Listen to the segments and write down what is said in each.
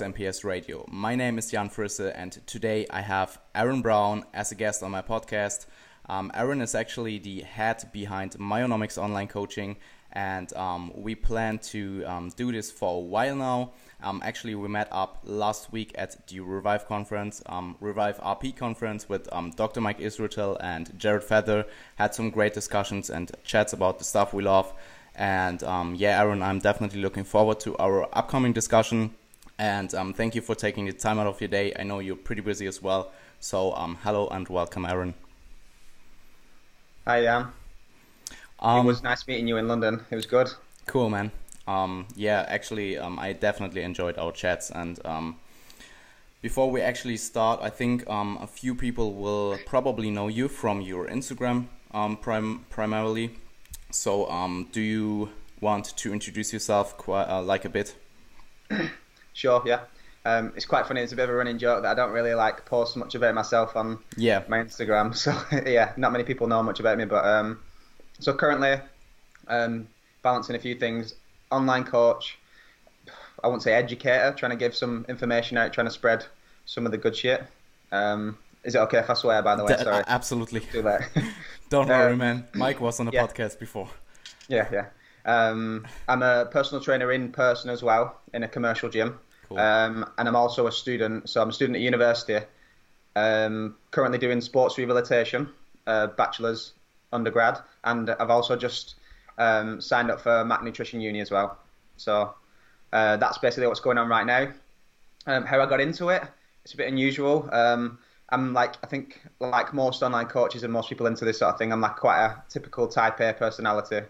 welcome to the Max MPS Radio. My name is Jan Frisse, and today I have Aaron Brown as a guest on my podcast. Um, Aaron is actually the head behind Myonomics Online Coaching, and um, we plan to um, do this for a while now. Um, actually, we met up last week at the Revive conference, um, Revive RP conference with um, Dr. Mike Israetel and Jared Feather. Had some great discussions and chats about the stuff we love. And yeah, Aaron, I'm definitely looking forward to our upcoming discussion. And um, thank you for taking the time out of your day. I know you're pretty busy as well. So um, hello and welcome, Aaron. Hi, Jan. Um, it was nice meeting you in London. It was good. Cool, man. Um, yeah, actually, um, I definitely enjoyed our chats. And um, before we actually start, I think um, a few people will probably know you from your Instagram um, prim- primarily. So, um, do you want to introduce yourself quite uh, like a bit? sure. Yeah. Um, it's quite funny. It's a bit of a running joke that I don't really like post much about myself on yeah. my Instagram. So yeah, not many people know much about me. But um, so currently, um, balancing a few things. Online coach. I won't say educator. Trying to give some information out. Trying to spread some of the good shit. Um, is it okay if I swear? By the way, sorry. Absolutely. Do that. Don't worry, um, man. Mike was on a yeah. podcast before. Yeah, yeah. Um, I'm a personal trainer in person as well in a commercial gym. Cool. Um, and I'm also a student. So I'm a student at university. Um, currently doing sports rehabilitation, uh, bachelor's undergrad, and I've also just um, signed up for Mac Nutrition Uni as well. So uh, that's basically what's going on right now. Um, how I got into it, it's a bit unusual. Um, I'm like, I think, like most online coaches and most people into this sort of thing, I'm like quite a typical type A personality.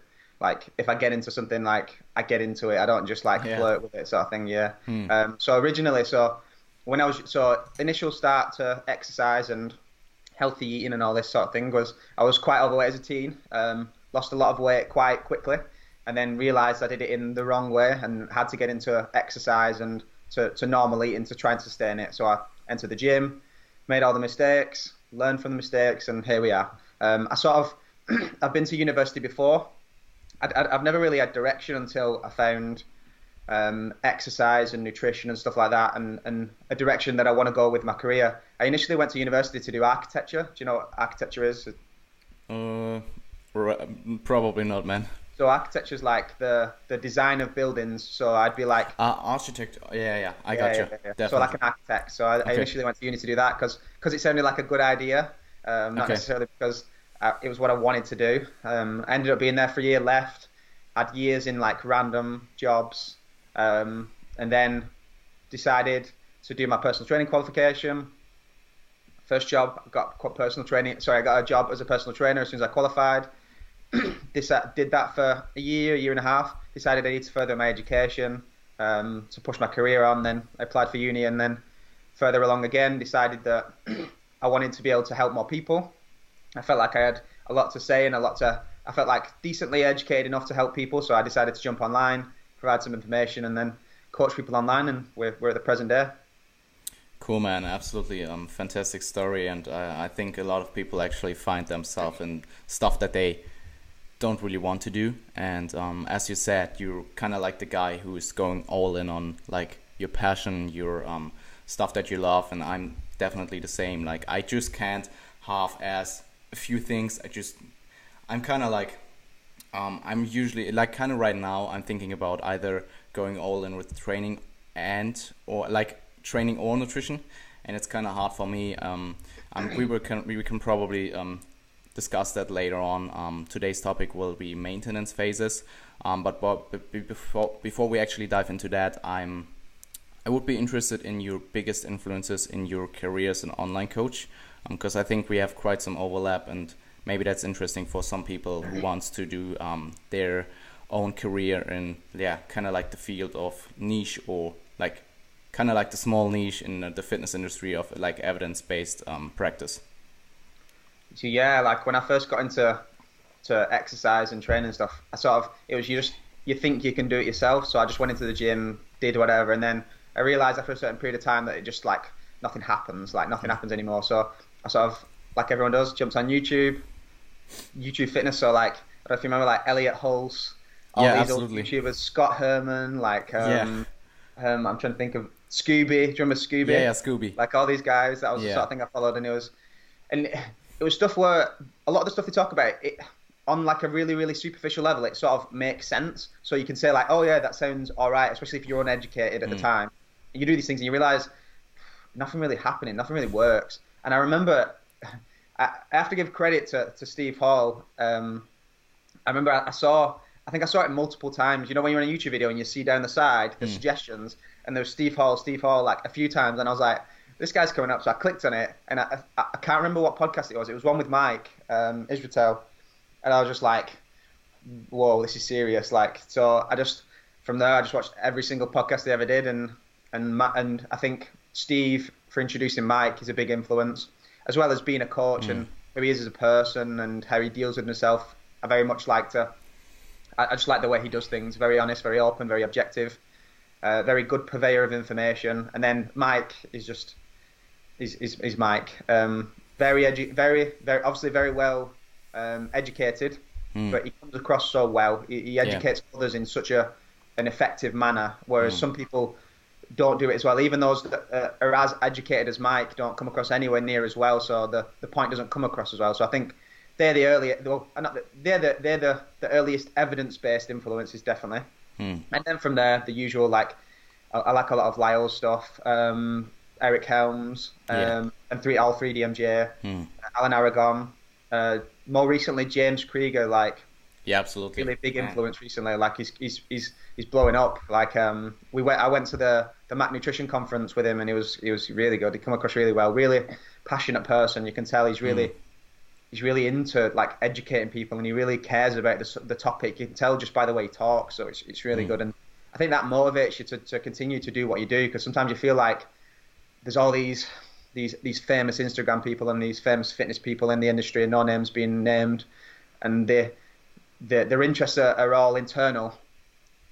Like, if I get into something, like I get into it. I don't just like yeah. flirt with it, sort of thing. Yeah. Hmm. Um, so originally, so when I was so initial start to exercise and healthy eating and all this sort of thing was I was quite overweight as a teen. Um, lost a lot of weight quite quickly, and then realised I did it in the wrong way and had to get into exercise and to, to normal eating to try and sustain it. So I entered the gym, made all the mistakes, learned from the mistakes, and here we are. Um, I sort of I've been to university before. I have never really had direction until I found um, exercise and nutrition and stuff like that, and, and a direction that I want to go with my career. I initially went to university to do architecture. Do you know what architecture is? Uh, Probably not, man. So architecture is like the the design of buildings. So I'd be like uh, architect. Yeah, yeah, I got yeah, you. Yeah, so like an architect. So I, okay. I, initially went to uni to do that because because it sounded like a good idea, um, not okay. necessarily because it was what I wanted to do. Um, I ended up being there for a year, left, had years in like random jobs, um, and then decided to do my personal training qualification. First job, I got personal training. Sorry, I got a job as a personal trainer as soon as I qualified did that for a year, year and a half. Decided I need to further my education um, to push my career on. Then I applied for uni, and then further along again, decided that I wanted to be able to help more people. I felt like I had a lot to say and a lot to. I felt like decently educated enough to help people, so I decided to jump online, provide some information, and then coach people online. And we're we're at the present day. Cool, man. Absolutely, um, fantastic story, and uh, I think a lot of people actually find themselves in stuff that they don't really want to do. And um, as you said, you're kind of like the guy who's going all in on like your passion, your um, stuff that you love. And I'm definitely the same. Like I just can't half as a few things. I just I'm kind of like um, I'm usually like kind of right now. I'm thinking about either going all in with training and or like training or nutrition, and it's kind of hard for me. Um, we were can we can probably um, discuss that later on. Um, today's topic will be maintenance phases. Um, but, but before before we actually dive into that, I'm I would be interested in your biggest influences in your career as an online coach, because um, I think we have quite some overlap, and maybe that's interesting for some people who wants to do um, their own career in yeah, kind of like the field of niche or like kind of like the small niche in the fitness industry of like evidence based um, practice. So yeah, like when I first got into to exercise and training and stuff, I sort of it was you just you think you can do it yourself. So I just went into the gym, did whatever, and then I realized after a certain period of time that it just like nothing happens, like nothing happens anymore. So I sort of like everyone does, jumped on YouTube, YouTube fitness. So like I don't know if you remember like Elliot Hulse, all yeah, these absolutely. old YouTubers, Scott Herman, like um, yeah. Um, I'm trying to think of Scooby. Do you remember Scooby? Yeah, yeah, Scooby. Like all these guys. That was yeah. the sort of thing I followed, and it was, and it was stuff where a lot of the stuff they talk about it on like a really really superficial level it sort of makes sense so you can say like oh yeah that sounds all right especially if you're uneducated at mm. the time you do these things and you realize nothing really happening nothing really works and i remember i, have to give credit to, to steve hall. Um, i remember I, saw i think i saw it multiple times. You know when you're in a youtube video and you see down the side the mm. suggestions and there's steve hall steve hall like a few times and i was like this guy's coming up. So i clicked on it and i, I, I can't remember what podcast it was. It was one with mike um, israetel and I was just like, whoa, this is serious. Like, so I just from there I just watched every single podcast they ever did, and and and I think Steve for introducing Mike is a big influence, as well as being a coach mm. and who he is as a person and how he deals with himself. I very much like to. I, I just like the way he does things. Very honest, very open, very objective. Uh, very good purveyor of information. And then Mike is just, is is, Mike. Um, very edu- very very obviously very well um, educated, mm. but he comes across so well. He, he educates yeah. others in such a an effective manner, whereas mm. some people don't do it as well. Even those that uh, are as educated as Mike don't come across anywhere near as well. So the, the point doesn't come across as well. So I think they're the early, well, they're the they're the, the earliest evidence based influences definitely. Mm. And then from there, the usual like I, I like a lot of Lyle's stuff, um, Eric Helms, um, yeah. and three all three DMJ, mm. Alan Aragon, uh, more recently, James Krieger, like yeah, absolutely, really big influence yeah. recently. Like he's he's he's he's blowing up. Like um, we went, I went to the the Mac Nutrition conference with him, and he was he was really good. He come across really well. Really passionate person. You can tell he's really. Mm. He's really into like educating people, and he really cares about the, the topic. You can tell just by the way he talks, so it's it's really mm. good. And I think that motivates you to, to continue to do what you do because sometimes you feel like there's all these these these famous Instagram people and these famous fitness people in the industry, and no names being named, and they, they, their interests are, are all internal.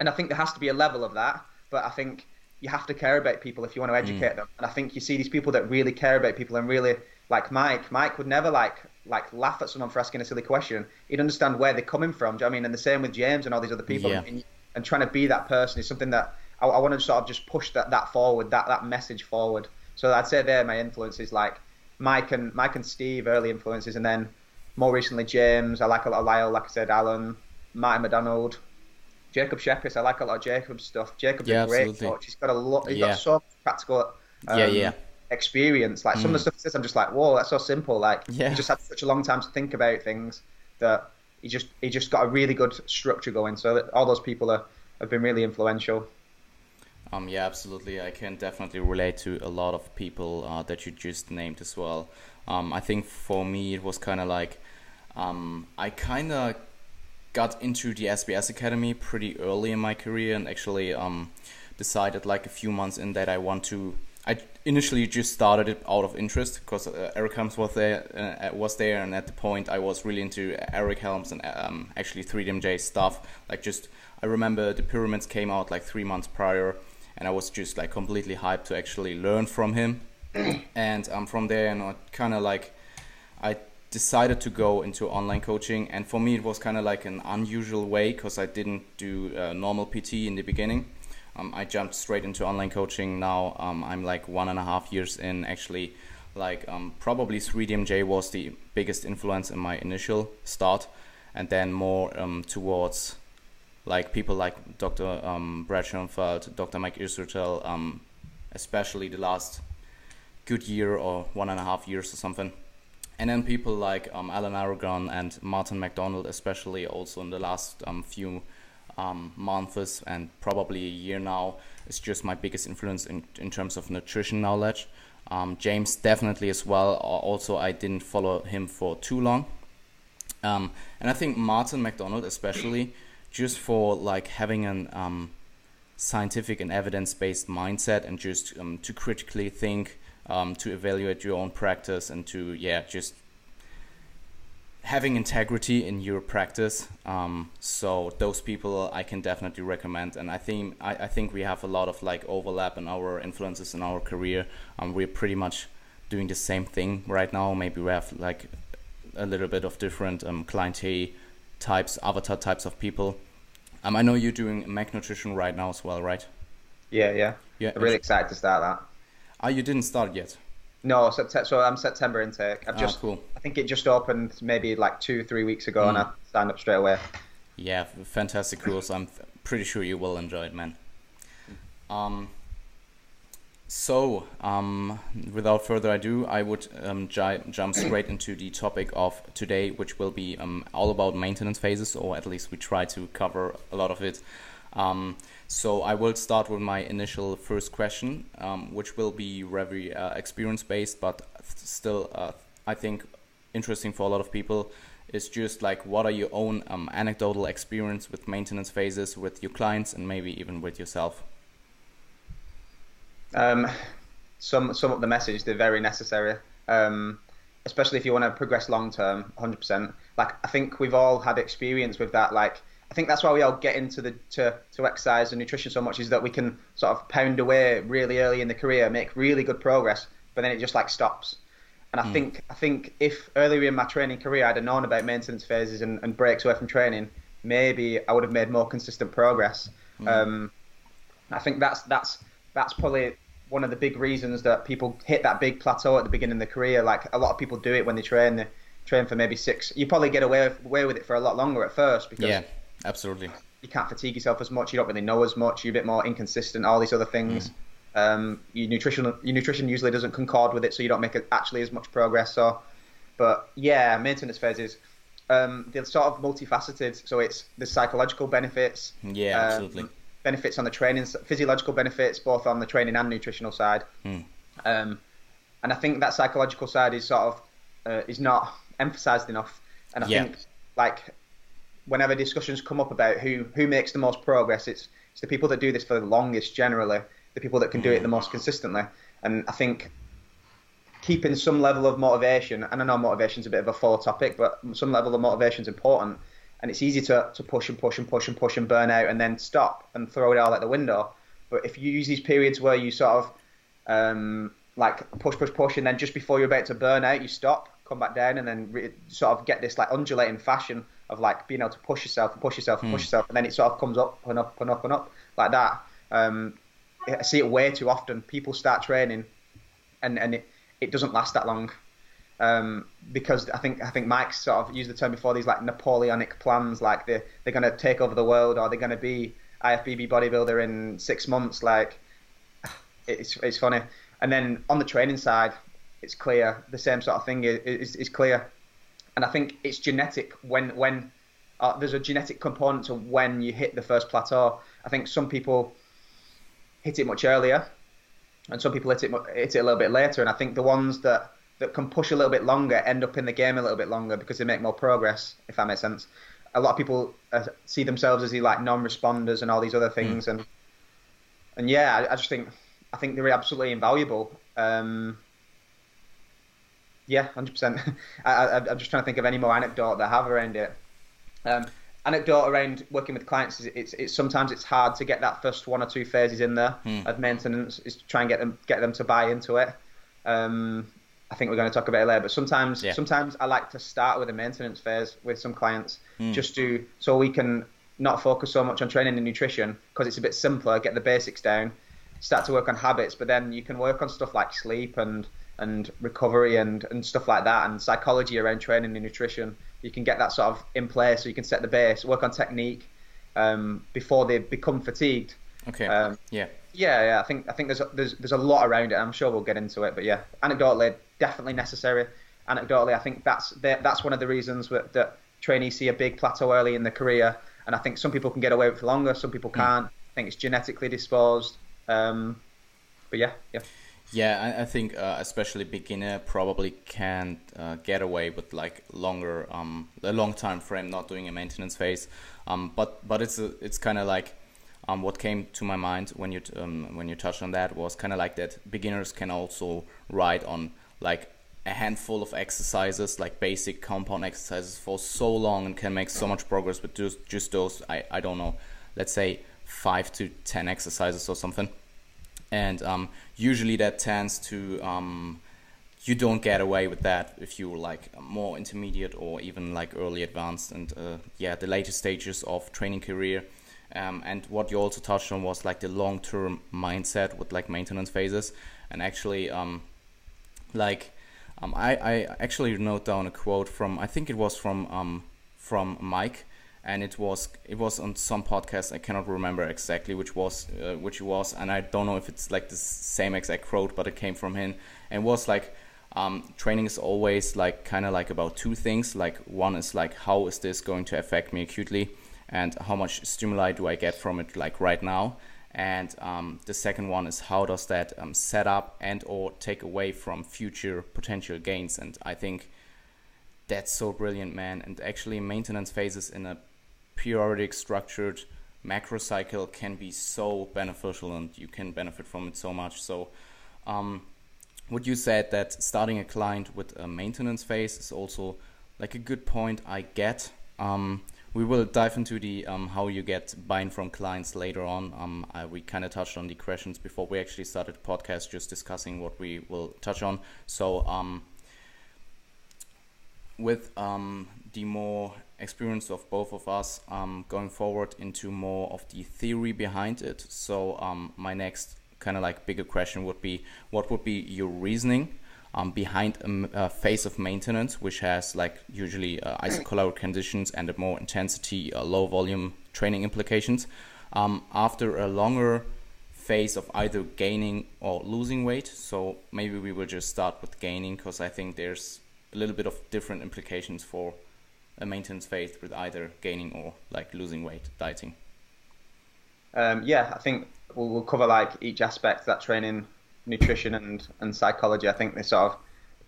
And I think there has to be a level of that, but I think you have to care about people if you want to educate mm. them. And I think you see these people that really care about people and really like Mike. Mike would never like like laugh at someone for asking a silly question. He'd understand where they're coming from. Do you know I mean? And the same with James and all these other people. Yeah. And, and, trying to be that person is something that I, I want to sort of just push that, that forward, that, that message forward. So I'd say they're my influences, like Mike and Mike and Steve, early influences, and then more recently James. I like a lot of Lyle, like I said, Alan, Martin MacDonald, Jacob Schepis. I like a lot of Jacob's stuff. Jacob's yeah, a great absolutely. coach. He's got a lot. He's yeah. got so practical. Um, yeah, yeah. Experience. Like mm. some of the mm. stuff he says, I'm just like, whoa, that's so simple. Like yeah. he just had such a long time to think about things that he just he just got a really good structure going. So all those people are, have been really influential. Um, yeah, absolutely. I can definitely relate to a lot of people uh, that you just named as well. Um, I think for me it was kind of like um, I kind of got into the SBS Academy pretty early in my career and actually um, decided like a few months in that I want to. I initially just started it out of interest because uh, Eric Helms was there, uh, was there, and at the point I was really into Eric Helms and um, actually 3DMJ stuff. Like just I remember the pyramids came out like three months prior and I was just like completely hyped to actually learn from him. and um, from there, and you kind of like I decided to go into online coaching, and for me it was kind of like an unusual way because I didn't do uh, normal PT in the beginning. Um, I jumped straight into online coaching. Now um, I'm like one and a half years in. Actually, like um, probably 3DMJ was the biggest influence in my initial start, and then more um, towards like people like Dr. Um, Brad Schoenfeld, Dr. Mike Israetel, um, especially the last good year or one and a half years or something. And then people like um, Alan Aragon and Martin MacDonald, especially also in the last um, few um, months and probably a year now, is just my biggest influence in, in terms of nutrition knowledge. Um, James definitely as well. Also, I didn't follow him for too long. Um, and I think Martin MacDonald, especially, just for like having an um, scientific and evidence-based mindset and just to critically think um, to evaluate your own practice and to yeah just having integrity in your practice um, so those people i can definitely recommend and i think I, I think we have a lot of like overlap in our influences in our career um, we're pretty much doing the same thing right now maybe we have like a little bit of different um, clientele types, avatar types of people. Um, I know you're doing Mac Nutrition right now as well, right? Yeah, yeah. Yeah. I'm really excited to start that. Ah, you didn't start yet. No, so I'm September intake. I've ah, just, cool. I think it just opened maybe like two, three weeks ago, mm. and I signed up straight away. Yeah, fantastic course. I'm pretty sure you will enjoy it, man. Um, so, um, without further ado, I would um, jump straight into the topic of today, which will be um, all about maintenance phases, or at least we try to cover a lot of it. Um, so, I will start with my initial first question, um, which will be very uh, experience based, but still, uh, I think, interesting for a lot of people. Is just like what are your own um, anecdotal experience with maintenance phases with your clients and maybe even with yourself? Um, sum sum up the message. They're very necessary, um, especially if you want to progress long term. 100%. Like I think we've all had experience with that. Like I think that's why we all get into the to, to exercise and nutrition so much is that we can sort of pound away really early in the career, make really good progress, but then it just like stops. And I mm. think I think if earlier in my training career I'd have known about maintenance phases and, and breaks away from training, maybe I would have made more consistent progress. Mm. Um, I think that's that's that's probably one of the big reasons that people hit that big plateau at the beginning of the career. Like a lot of people do it when they train. They train for maybe six. You probably get away away with it for a lot longer at first because yeah, absolutely. You can't fatigue yourself as much. You don't really know as much. You're a bit more inconsistent. All these other things. Mm. Um, your nutrition your nutrition usually doesn't concord with it, so you don't make actually as much progress. So, but yeah, maintenance phases. Um, they're sort of multifaceted. So it's the psychological benefits. Yeah, um, absolutely benefits on the training, physiological benefits both on the training and nutritional side. Mm. Um, and I think that psychological side is sort of uh, is not emphasized enough. And I yeah. think like whenever discussions come up about who who makes the most progress, it's it's the people that do this for the longest generally, the people that can do it the most consistently. And I think keeping some level of motivation, and I know motivation is a bit of a full topic, but some level of motivation is important and it's easy to, to push and push and push and push and burn out and then stop and throw it all out the window. But if you use these periods where you sort of um, like push, push, push, and then just before you're about to burn out, you stop, come back down, and then re- sort of get this like undulating fashion of like being able to push yourself and push yourself and push yourself, and then it sort of comes up and up and up and up like that. Um, I see it way too often. People start training, and and it, it doesn't last that long um, because I think I think Mike sort of used the term before these like Napoleonic plans, like they they're going to take over the world or they're going to be IFBB bodybuilder in six months. Like it's it's funny. And then on the training side, it's clear the same sort of thing is is, is clear, and I think it's genetic when when uh, there's a genetic component to when you hit the first plateau. I think some people hit it much earlier, and some people hit it hit it a little bit later. And I think the ones that that can push a little bit longer end up in the game a little bit longer because they make more progress. If that makes sense. A lot of people uh, see themselves as the like non-responders and all these other things, mm. and and yeah, I, I, just think I think they're absolutely invaluable. Um, yeah, hundred percent. I'm just trying to think of any more anecdote that I have around it. Um, anecdote around working with clients is it's, it's sometimes it's hard to get that first one or two phases in there mm. of maintenance is to try and get them get them to buy into it. Um, I think we're going to talk about it later. But sometimes, yeah. sometimes I like to start with a maintenance phase with some clients, mm. just to so we can not focus so much on training and nutrition because it's a bit simpler. Get the basics down, start to work on habits, but then you can work on stuff like sleep and and recovery and and stuff like that, and psychology around training and nutrition. You can get that sort of in place, so you can set the base, work on technique um, before they become fatigued. Okay. Um, yeah. Yeah, yeah. I think I think there's a, there's there's a lot around it. I'm sure we'll get into it, but yeah, anecdotally, definitely necessary. Anecdotally, I think that's that's one of the reasons that trainees see a big plateau early in their career, and I think some people can get away with it longer, some people hmm. can't. Mm. I think it's genetically disposed. Um, but yeah, yeah. Yeah, I, I think uh, especially beginner probably can uh, get away with like longer, um, a long time frame, not doing a maintenance phase. Um, but but it's a, it's kind of like um, what came to my mind when you um, when you touched on that was kind of like that beginners can also ride on like a handful of exercises like basic compound exercises for so long and can make so much progress with just just those I, I don't know let's say five to ten exercises or something and um, usually that tends to um, you don't get away with that if you're like more intermediate or even like early advanced and uh, yeah the later stages of training career Um, and what you also touched on was like the long term mindset with like maintenance phases. And actually, um, like, um, I, I actually wrote down a quote from, I think it was from, um, from Mike. And it was it was on some podcast I cannot remember exactly which was uh, which it was and I don't know if it's like the same exact quote but it came from him. And was like um, training is always like kind of like about two things like one is like how is this going to affect me acutely? And how much stimuli do I get from it like right now? And um, the second one is how does that um, set up and or take away from future potential gains? And I think that's so brilliant man. And actually maintenance phases in a periodic structured macro cycle can be so beneficial and you can benefit from it so much so um, what you said that starting a client with a maintenance phase is also like a good point I get. Um, we will dive into the um, how you get buy-in from clients later on. Um, I, we kind of touched on the questions before we actually started the podcast, just discussing what we will touch on. So um, with um, the more experience of both of us um, going forward into more of the theory behind it. So my next kind of like bigger question would be what would be your reasoning um, behind a, a, phase of maintenance which has like usually uh, isocaloric conditions and a more intensity uh, low volume training implications um, after a longer phase of either gaining or losing weight so maybe we will just start with gaining because i think there's a little bit of different implications for a maintenance phase with either gaining or like losing weight dieting um, yeah i think we'll, we'll cover like each aspect that training, nutrition and and psychology. I think they sort of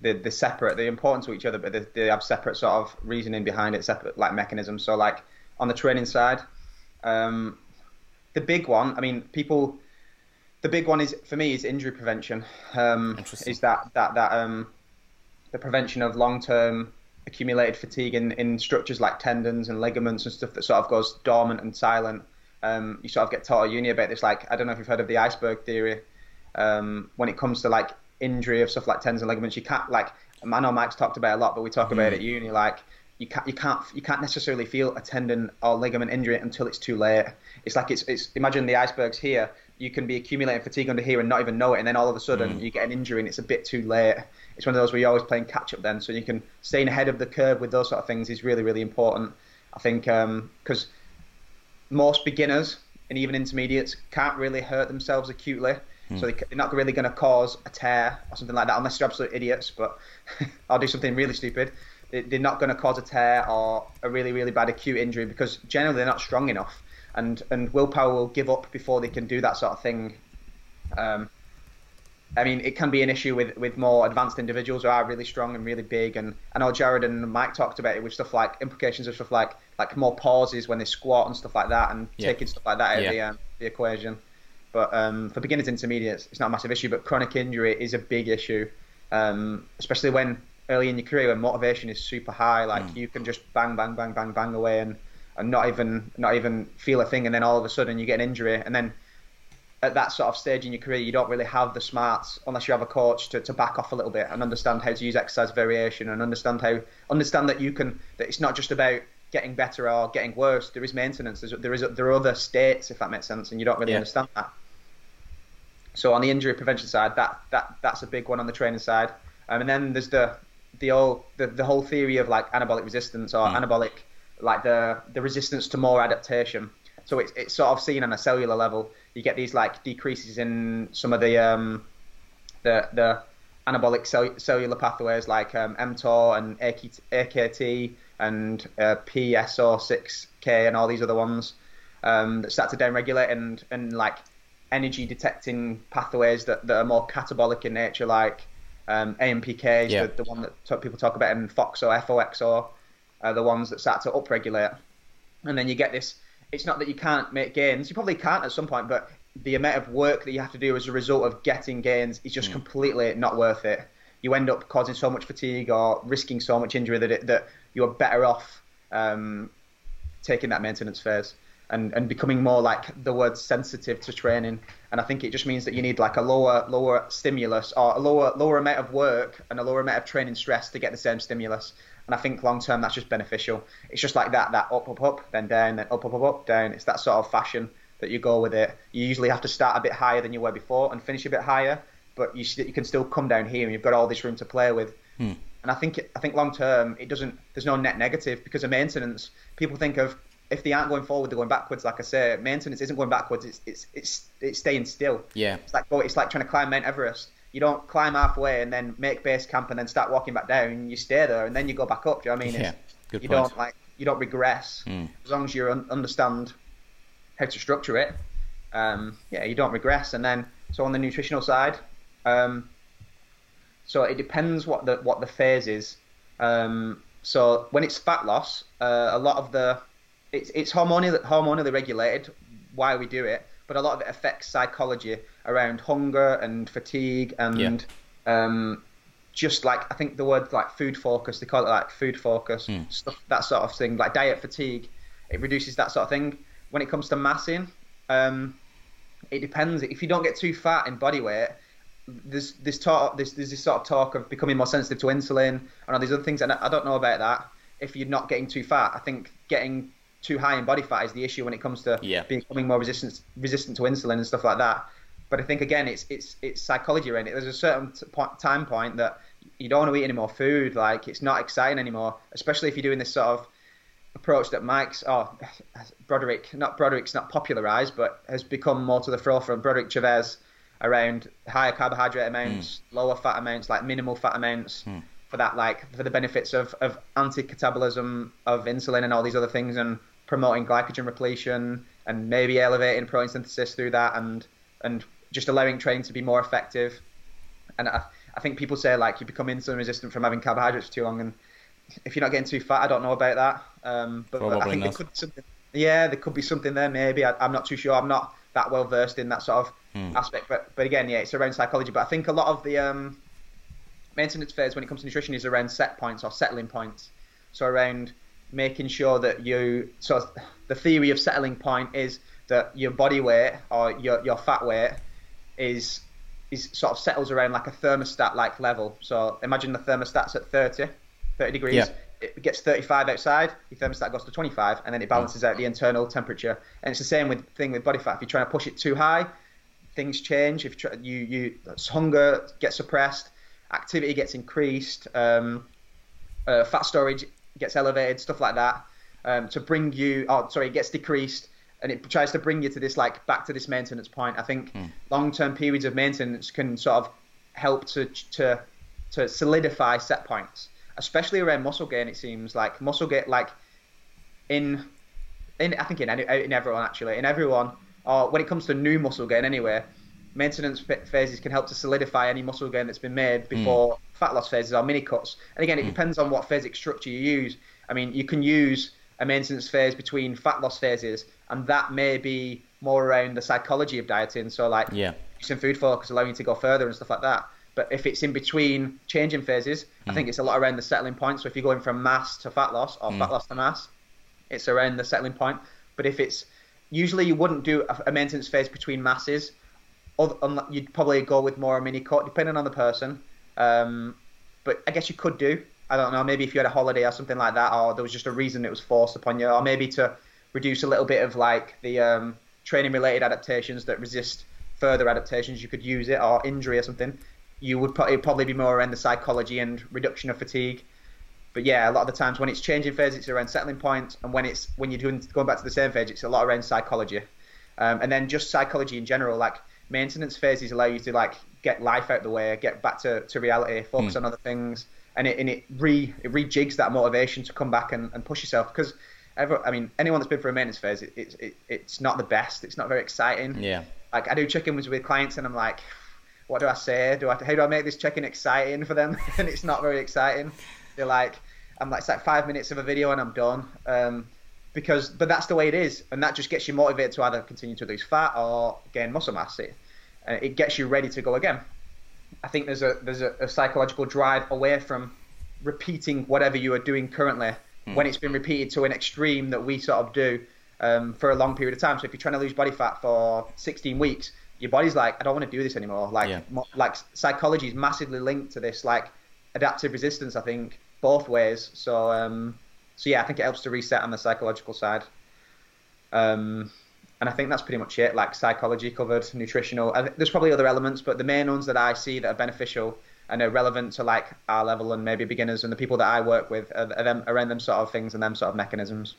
they're, they're separate. They're important to each other, but they, they have separate sort of reasoning behind it, separate like mechanisms. So like on the training side, um, the big one. I mean, people. The big one is for me is injury prevention. Um, is that that that um, the prevention of long term accumulated fatigue in, in structures like tendons and ligaments and stuff that sort of goes dormant and silent um, you sort of get taught at uni about this. Like, I don't know if you've heard of the iceberg theory. Um, when it comes to like injury of stuff like tendons and ligaments, you can't like. I know Mike's talked about a lot, but we talk mm. about it at uni. Like, you can't you can't you can't necessarily feel a tendon or ligament injury until it's too late. It's like it's it's imagine the icebergs here. You can be accumulating fatigue under here and not even know it, and then all of a sudden mm. you get an injury and it's a bit too late. It's one of those where you're always playing catch up then, so you can staying ahead of the curve with those sort of things is really really important. I think because um, most beginners and even intermediates can't really hurt themselves acutely. Hmm. So they're not really going to cause a tear or something like that, unless they're absolute idiots. But I'll do something really stupid. They're not going to cause a tear or a really, really bad acute injury because generally they're not strong enough, and and willpower will give up before they can do that sort of thing. Um, I mean, it can be an issue with, with more advanced individuals who are really strong and really big. And I know Jared and Mike talked about it with stuff like implications of stuff like like more pauses when they squat and stuff like that, and yeah. taking stuff like that out yeah. of the, um, the equation. But um, for beginners, intermediates, it's not a massive issue. But chronic injury is a big issue, um, especially when early in your career when motivation is super high. Like mm. you can just bang, bang, bang, bang, bang away and, and not even not even feel a thing, and then all of a sudden you get an injury, and then at that sort of stage in your career, you don't really have the smarts unless you have a coach to, to back off a little bit and understand how to use exercise variation and understand how understand that you can that it's not just about getting better or getting worse. There is maintenance. There's, there is there are other states if that makes sense, and you don't really yeah. understand that. So on the injury prevention side, that that that's a big one on the training side. Um, and then there's the the whole the, the whole theory of like anabolic resistance or mm. anabolic like the the resistance to more adaptation. So it's it's sort of seen on a cellular level you get these like decreases in some of the um, the the anabolic cell- cellular pathways like um, mTOR and AKT and uh, PSO6K and all these other ones um, that start to downregulate and and like energy detecting pathways that, that are more catabolic in nature like um, AMPK, yeah. the, the one that people talk about, and FOXO, FOXO, are the ones that start to upregulate. And then you get this it's not that you can't make gains. You probably can't at some point, but the amount of work that you have to do as a result of getting gains is just mm. completely not worth it. You end up causing so much fatigue or risking so much injury that it, that you're better off um, taking that maintenance phase and, and becoming more like the word sensitive to training. And I think it just means that you need like a lower lower stimulus or a lower lower amount of work and a lower amount of training stress to get the same stimulus. And I think long term that's just beneficial. It's just like that, that up, up, up, then down, then up, up, up, up, down. It's that sort of fashion that you go with it. You usually have to start a bit higher than you were before and finish a bit higher, but you you can still come down here and you've got all this room to play with. Hmm. And I think I think long term it doesn't. There's no net negative because of maintenance. People think of if they aren't going forward, they're going backwards. Like I say, maintenance isn't going backwards. It's it's it's, it's staying still. Yeah. It's like it's like trying to climb Mount Everest. You don't climb halfway and then make base camp and then start walking back down. You stay there and then you go back up. Do you know what I mean? Yeah. It's, Good you point. don't like you don't regress Mm. as long as you un- understand how to structure it. Um, yeah, you don't regress. And then so on the nutritional side, um, so it depends what the what the phase is. Um, so when it's fat loss, uh, a lot of the it's it's hormonally hormonally regulated why we do it, but a lot of it affects psychology around hunger and fatigue and um, just like I think the word like food focus, they call it like food focus, Mm. stuff that sort of thing, like diet fatigue. It reduces that sort of thing. When it comes to massing, um, it depends. If you don't get too fat in body weight, there's this talk, there's, there's this sort of talk of becoming more sensitive to insulin and all these other things, and I, I don't know about that. If you're not getting too fat, I think getting too high in body fat is the issue when it comes to Yeah. becoming more resistant resistant to insulin and stuff like that. But I think again, it's it's it's psychology around it. There's a certain t- point, time point that you don't want to eat any more food. Like it's not exciting anymore, especially if you're doing this sort of approach that Mike's, oh, Broderick, not Broderick's not popularized, but has become more to the forefront. Broderick Chavez around higher carbohydrate amounts, hmm. lower fat amounts, like minimal fat amounts hmm. for that, like for the benefits of, of anti-catabolism of insulin and all these other things and promoting glycogen repletion and maybe elevating protein synthesis through that and, and just allowing training to be more effective. And I, I think people say like you become insulin resistant from having carbohydrates for too long and if you're not getting too fat, I don't know about that. Um, but, but I think there could be something. Yeah, there could be something there. Maybe I, I'm not too sure. I'm not that well versed in that sort of Hmm. aspect. But but again, yeah, it's around psychology. But I think a lot of the um, maintenance phase when it comes to nutrition is around set points or settling points. So around making sure that you. So the theory of settling point is that your body weight or your your fat weight is is sort of settles around like a thermostat like level. So imagine the thermostat's at 30, 30 degrees. Yeah. It gets 35 outside, your thermostat goes to 25, and then it balances out the internal temperature. And it's the same with thing with body fat. If you're trying to push it too high, things change. If you you hunger gets suppressed, activity gets increased, um, uh, fat storage gets elevated, stuff like that, um, to bring you. Oh, sorry, it gets decreased, and it tries to bring you to this like back to this maintenance point. I think long-term periods of maintenance can sort of help to to to solidify set points, especially around muscle gain. It seems like muscle gain, like in in I think in in everyone actually in everyone or when it comes to new muscle gain anyway maintenance phases can help to solidify any muscle gain that's been made before hmm. fat loss phases or mini cuts and again it hmm. depends on what phasic structure you use I mean you can use a maintenance phase between fat loss phases and that may be more around the psychology of dieting so like Yeah. some food focus allowing you to go further and stuff like that. But if it's in between changing phases, I hmm. think it's a lot around the settling point. So if you're going from mass to fat loss or fat loss to mass, it's around the settling point. But if it's usually you wouldn't do a, a maintenance phase between masses, other, unle- you'd probably go with more a mini cut depending on the person. Um, but I guess you could do. I don't know. Maybe if you had a holiday or something like that, or there was just a reason it was forced upon you, or maybe to reduce a little bit of like the um, training-related adaptations that resist further adaptations, you could use it, or injury or something. You would pro- probably be more around the psychology and reduction of fatigue. But yeah, a lot of the times when it's changing phase, it's around settling points, and when it's when you're doing going back to the same phase, it's a lot around psychology, um, and then just psychology in general. Like maintenance phases allow you to like get life out the way, get back to, to reality, focus on other things, and it and it re it rejigs that motivation to come back and, and push yourself because. Ever, I mean, anyone that's been through a maintenance phase, it, it, it, it's not the best. It's not very exciting. Yeah. Like I do check-ins with clients, and I'm like, what do I say? Do I how do I make this check-in exciting for them? and it's not very exciting. They're like, I'm like, it's like five minutes of a video and I'm done. Um, because, but that's the way it is, and that just gets you motivated to either continue to lose fat or gain muscle mass. It, uh, it gets you ready to go again. I think there's a there's a, a psychological drive away from repeating whatever you are doing currently when it's been repeated to an extreme that we sort of do um, for a long period of time. So if you're trying to lose body fat for 16 weeks, your body's like, I don't want to do this anymore. Like, Yeah. mo- like psychology is massively linked to this, like adaptive resistance. I think both ways. So um, so yeah, I think it helps to reset on the psychological side. Um, and I think that's pretty much it. Like psychology covered, nutritional. there's probably other elements, but the main ones that I see that are beneficial and are relevant to like our level and maybe beginners and the people that I work with are, are them around them sort of things and them sort of mechanisms.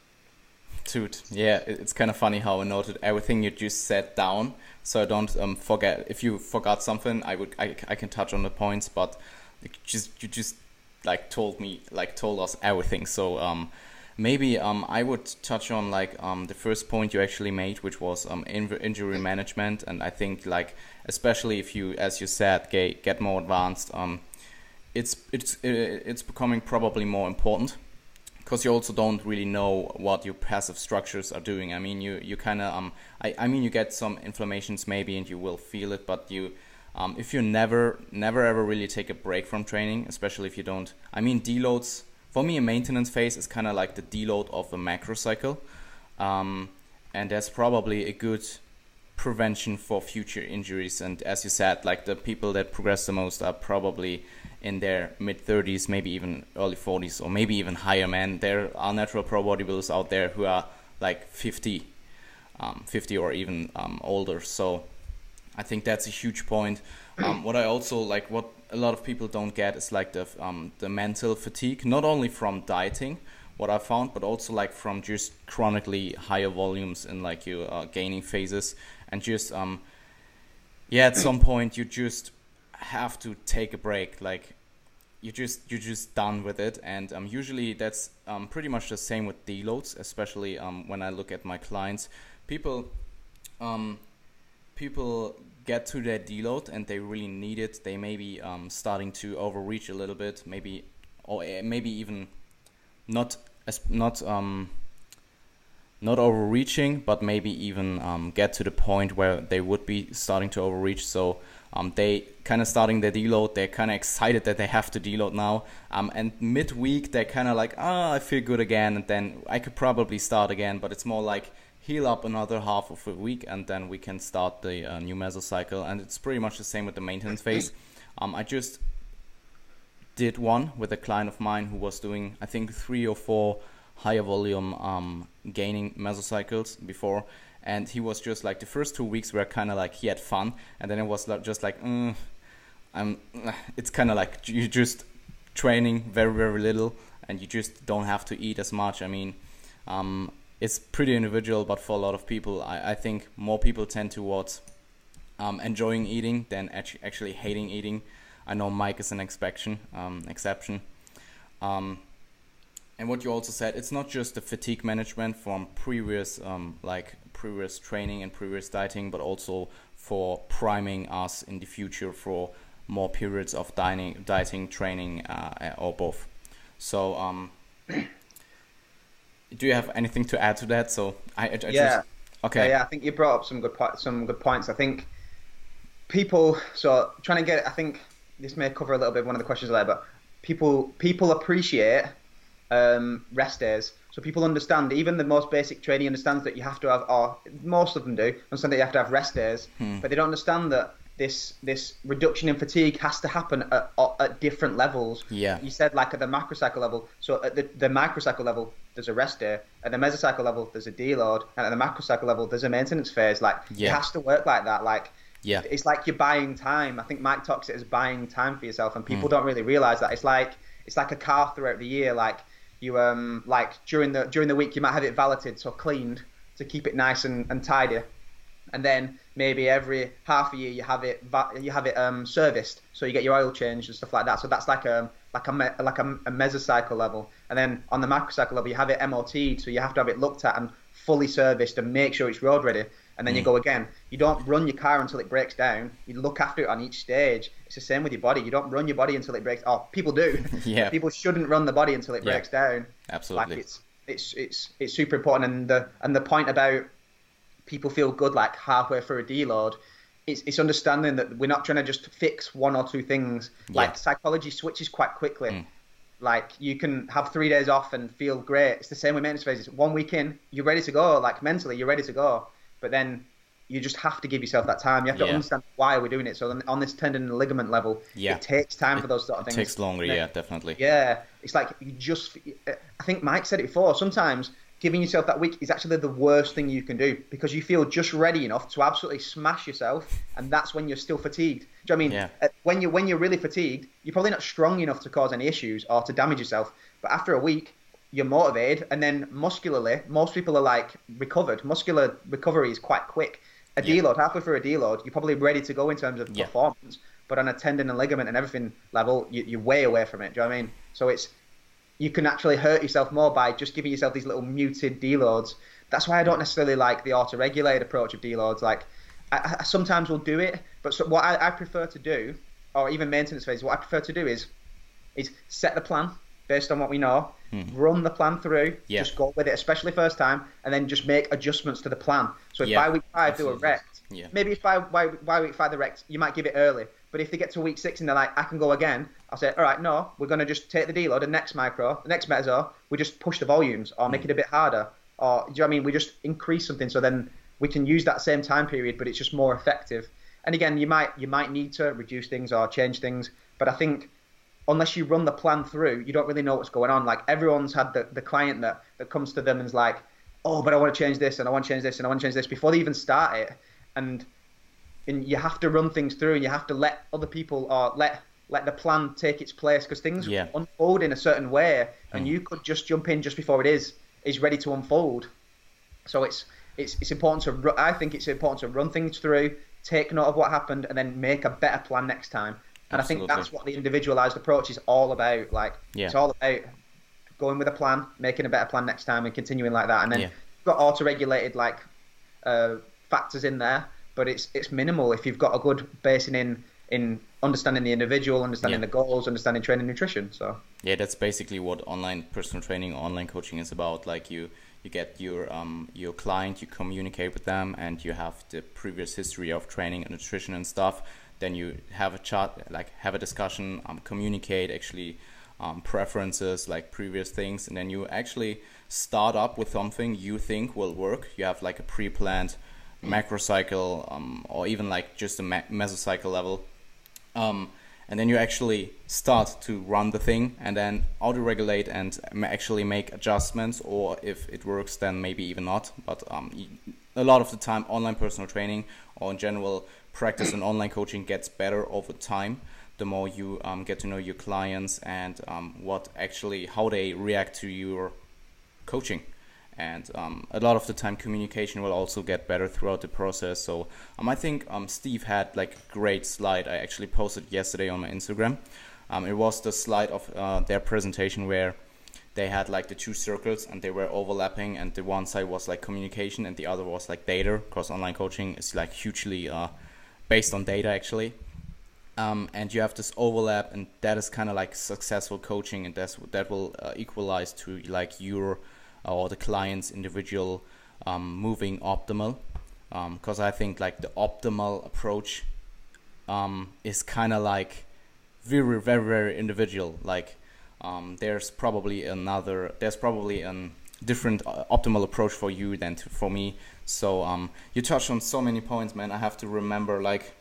Dude, yeah, it's kind of funny how I noted everything you just said down, so I don't um, forget. If you forgot something, I would I, I can touch on the points, but just you just like told me like told us everything. So um, maybe um, I would touch on like um, the first point you actually made, which was um, injury management, and I think like especially if you, as you said, get get more advanced, um, it's it's it's becoming probably more important because you also don't really know what your passive structures are doing. I mean, you you kind of um, I I mean you get some inflammations maybe, and you will feel it, but you um, if you never never ever really take a break from training, especially if you don't, I mean deloads for me, a maintenance phase is kind of like the deload of a macro cycle, um, and that's probably a good prevention for future injuries. And as you said, like the people that progress the most are probably in their mid 30s, maybe even early 40s, or maybe even higher. Man, there are natural pro bodybuilders out there who are like 50, um, 50 or even um, older. So I think that's a huge point. Um, what I also like, what a lot of people don't get is like the um, the mental fatigue, not only from dieting, what I found, but also like from just chronically higher volumes in like your uh, gaining phases, and just um, yeah, at some point you just have to take a break, like you just you're just done with it, and um, usually that's um, pretty much the same with deloads, especially um, when I look at my clients, people um, people get to their deload and they really need it, they may be um, starting to overreach a little bit, maybe or eh, maybe even not as not um, not overreaching, but maybe even um, get to the point where they would be starting to overreach. So um, they kind of starting their deload. They're kind of excited that they have to deload now. Um, and midweek they're kind of like, ah, oh, I feel good again, and then I could probably start again. But it's more like heal up another half of a week, and then we can start the uh, new mesocycle. And it's pretty much the same with the maintenance phase. Um, I just did one with a client of mine who was doing, I think, three or four higher volume um, gaining mesocycles before. And he was just like the first two weeks were kind of like he had fun, and then it was just like, mm, I'm. It's kind of like you just training very very little, and you just don't have to eat as much. I mean, um, it's pretty individual, but for a lot of people, I, I think more people tend towards um, enjoying eating than actually hating eating. I know Mike is an exception. Um, exception. Um, and what you also said, it's not just the fatigue management from previous um, like previous training and previous dieting, but also for priming us in the future for more periods of dining, dieting, training, uh, or both. So um, do you have anything to add to that? So I, I, I yeah. Just, okay. Yeah, I think you brought up some good some good points. I think people so trying to get. I think this may cover a little bit one of the questions there, but people people appreciate um, rest days. So people understand, even the most basic training understands that you have to have, or most of them do, understand that you have to have rest days, hmm. but they don't understand that this this reduction in fatigue has to happen at, at different levels. Yeah. You said like at the macrocycle level. So at the, the microcycle level, there's a rest day. At the mesocycle level, there's a deload, and at the macrocycle level, there's a maintenance phase. Like yeah. it has to work like that. Like yeah, it's like you're buying time. I think Mike talks it as buying time for yourself, and people mm. don't really realize that. It's like it's like a car throughout the year. Like you um like during the during the week you might have it valeted, so cleaned to keep it nice and, and tidy and then maybe every half a year you have it you have it um, serviced, so you get your oil changed and stuff like that. So that's like a like a like a, a mesocycle level, and then on the macrocycle level you have it MOT'd, so you have to have it looked at and fully serviced and make sure it's road ready. And then mm. you go again. You don't run your car until it breaks down. You look after it on each stage. It's the same with your body. You don't run your body until it breaks. Oh, people do. yeah. People shouldn't run the body until it yeah. breaks down. Absolutely. Like it's it's it's it's super important. And the and the point about people feel good like halfway through a deload. It's, it's understanding that we're not trying to just fix one or two things. Yeah. Like psychology switches quite quickly. Mm. Like you can have three days off and feel great. It's the same with maintenance phases. One week in, you're ready to go. Like mentally, you're ready to go. But then you just have to give yourself that time. You have to yeah. understand why we're doing it. So on this tendon and ligament level, yeah. it takes time it, for those sort of things. It takes longer, yeah, definitely. Yeah, it's like you just. I think Mike said it before. Sometimes giving yourself that week is actually the worst thing you can do because you feel just ready enough to absolutely smash yourself, and that's when you're still fatigued. Do you know I mean? Yeah. Uh, when you're when you're really fatigued, you're probably not strong enough to cause any issues or to damage yourself. But after a week, you're motivated, and then muscularly, most people are like recovered. Muscular recovery is quite quick a yeah. deload, halfway through a deload, you're probably ready to go in terms of yeah. performance. But on a tendon and ligament and everything level, you, are way away from it. Do you know what I mean? So it's you can actually hurt yourself more by just giving yourself these little muted deloads. That's why I don't necessarily like the auto-regulated approach of deloads. Like I, I sometimes will do it, but so what I, I prefer to do, or even maintenance phase, what I prefer to do is is set the plan based on what we know, mm-hmm. run the plan through, yeah. just go with it, especially first time, and then just make adjustments to the plan. So if yeah, by week five do a rect, yeah. maybe if by, by, by week five the rect, you might give it early. But if they get to week six and they're like, I can go again, I'll say, all right, no, we're going to just take the deload, the next micro, the next meso, we just push the volumes or make mm. it a bit harder. Or, do you know what I mean? We just increase something so then we can use that same time period, but it's just more effective. And again, you might you might need to reduce things or change things, but I think unless you run the plan through, you don't really know what's going on. Like everyone's had the, the client that, that comes to them and is like, oh, but I want to change this and I want to change this and I want to change this before they even start it. And and you have to run things through and you have to let other people or let let the plan take its place because things yeah. unfold in a certain way and mm. you could just jump in just before it is is ready to unfold. So it's it's it's important to I think it's important to run things through, take note of what happened, and then make a better plan next time. And Absolutely. I think that's what the individualized approach is all about. Like yeah. it's all about going with a plan, making a better plan next time, and continuing like that. And then yeah. you've got auto-regulated like uh, factors in there, but it's it's minimal if you've got a good basing in in understanding the individual, understanding yeah. the goals, understanding training nutrition. So yeah, that's basically what online personal training, online coaching is about. Like you you get your um your client, you communicate with them, and you have the previous history of training and nutrition and stuff then you have a chat like have a discussion um, communicate actually um, preferences like previous things and then you actually start up with something you think will work you have like a pre-planned macro cycle um, or even like just a mesocycle level. Um, and then you actually start to run the thing and then auto regulate and actually make adjustments or if it works then maybe even not. But um, a lot of the time online personal training or in general practice and online coaching gets better over time the more you um, get to know your clients and um, what actually how they react to your coaching and um, a lot of the time communication will also get better throughout the process. So um, i think um, steve had like a great slide i actually posted yesterday on my instagram. Um, it was the slide of uh, their presentation where they had like the two circles and they were overlapping and the one side was like communication and the other was like data. Because online coaching is like hugely uh, based on data actually. Um, and you have this overlap, and that is kind of like successful coaching, and that's that will uh, equalize to like your or the client's individual um, moving optimal. Because um, I think like the optimal approach um, is kind of like very very very individual. Like um, there's probably another there's probably a different uh, optimal approach for you than to, for me so um, you touched on so many points, man. I have to remember like,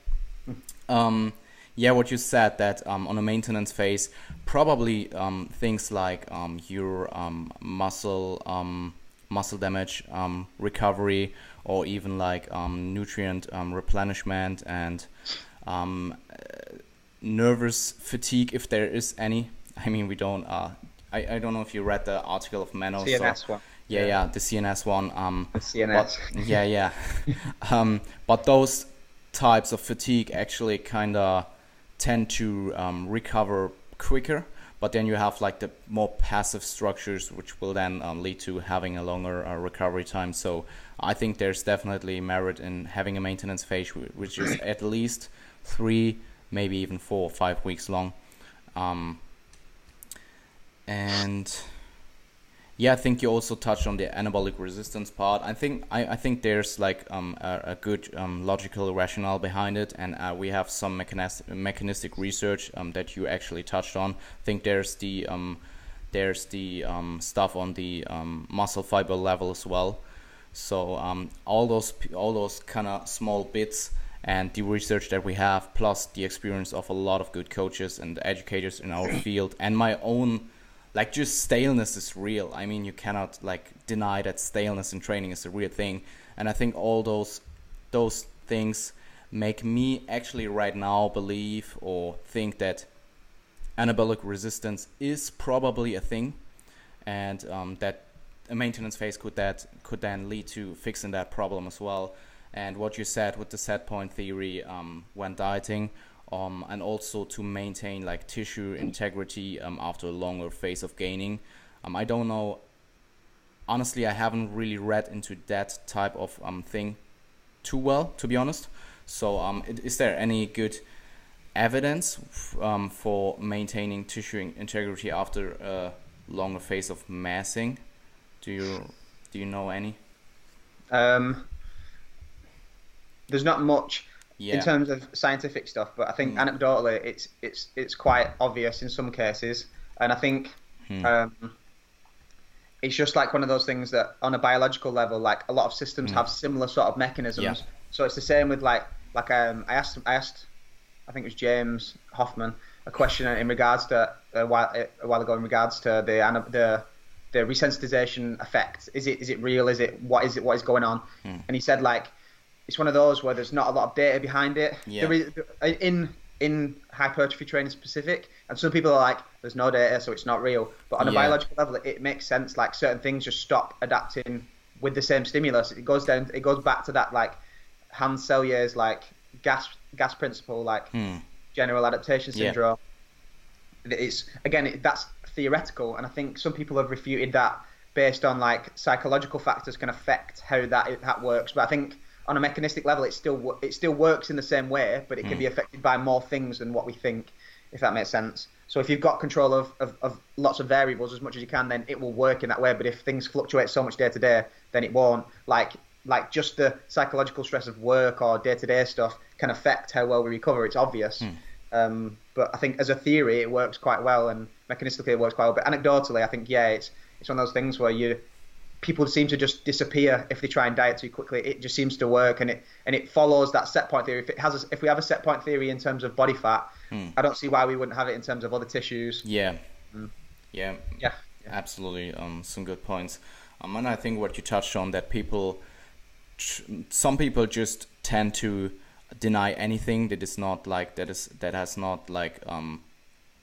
um, yeah, what you said that um, on a maintenance phase, probably um, things like um, your um, muscle um, muscle damage um, recovery, or even like um, nutrient um, replenishment and nervous fatigue, if there is any. I mean, we don't. Uh, I, I don't know if you read the article of Menno's. CNS one. Yeah, yeah, yeah, the CNS one. Um, the CNS. But, yeah, yeah. um, but those types of fatigue actually kind of tend to um, recover quicker. But then you have like the more passive structures, which will then um, lead to having a longer uh, recovery time. So I think there's definitely merit in having a maintenance phase, which is at least three, maybe even four or five weeks long. Um, and yeah, I think you also touched on the anabolic resistance part. I think I, I think there's like um, a, a good um, logical rationale behind it, and uh, we have some mechanistic, mechanistic research um, that you actually touched on. I think there's the um, there's the um, stuff on the um, muscle fiber level as well, So all those all those kind of small bits and the research that we have, plus the experience of a lot of good coaches and educators in our field, and my own like just staleness is real. I mean, you cannot like deny that staleness in training is a real thing, and I think all those those things make me actually right now believe or think that anabolic resistance is probably a thing, and um, that a maintenance phase could that could then lead to fixing that problem as well. And what you said with the set point theory um, when dieting, um, and also to maintain like tissue integrity um, after a longer phase of gaining. Um, I don't know. Honestly, I haven't really read into that type of um, thing too well, to be honest. So, um, is there any good evidence um, for maintaining tissue integrity after a longer phase of massing? Do you do you know any? Um, there's not much yeah. in terms of scientific stuff, but I think mm. anecdotally, it's it's it's quite obvious in some cases, and I think hmm. um, it's just like one of those things that on a biological level, like a lot of systems mm. have similar sort of mechanisms. Yeah. So it's the same with like like um, I asked I asked I think it was James Hoffmann a question in regards to a while, a while ago in regards to the the the resensitization effect. Is it is it real? Is it what is it what is going on? Hmm. And he said like it's one of those where there's not a lot of data behind it. Yeah. Is, in in hypertrophy training specific, and some people are like, there's no data, so it's not real. But on a yeah. biological level, it, it makes sense. Like certain things just stop adapting with the same stimulus. It goes down. It goes back to that like Hans Selye's like GAS GAS principle, like hmm. general adaptation syndrome. Yeah. It's again it, that's theoretical, and I think some people have refuted that based on like psychological factors can affect how that that works. But I think on a mechanistic level, it still it still works in the same way, but it can mm. be affected by more things than what we think, if that makes sense. So if you've got control of, of, of, lots of variables as much as you can, then it will work in that way. But if things fluctuate so much day to day, then it won't. Like like just the psychological stress of work or day to day stuff can affect how well we recover. It's obvious. Mm. Um, but I think as a theory, it works quite well, and mechanistically, it works quite well. But anecdotally, I think yeah, it's it's one of those things where you people seem to just disappear if they try and diet too quickly. It just seems to work, and it and it follows that set point theory. If it has, a, if we have a set point theory in terms of body fat, hmm. I don't see why we wouldn't have it in terms of other tissues. Yeah, mm. yeah, yeah, absolutely. Um, some good points. Um, and I think what you touched on that people, some people just tend to deny anything that is not like that is that has not like um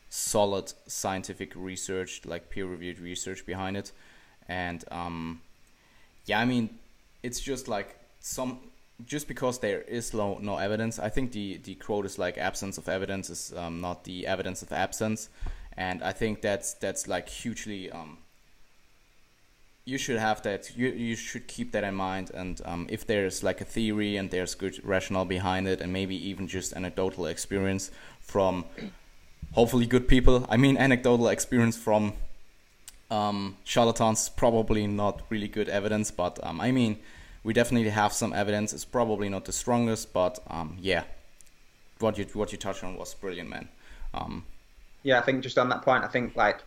solid scientific research like peer reviewed research behind it and um, yeah, I mean, it's just like some just because there is no, no evidence. I think the the quote is like absence of evidence is um, not the evidence of absence, and I think that's that's like hugely. Um, you should have that. You you should keep that in mind. And um, if there's like a theory and there's good rationale behind it, and maybe even just anecdotal experience from hopefully good people. I mean, anecdotal experience from um, charlatans probably not really good evidence, but um, I mean, we definitely have some evidence. It's probably not the strongest, but um, yeah, what you what you touched on was brilliant, man. Um, yeah, I think just on that point, I think like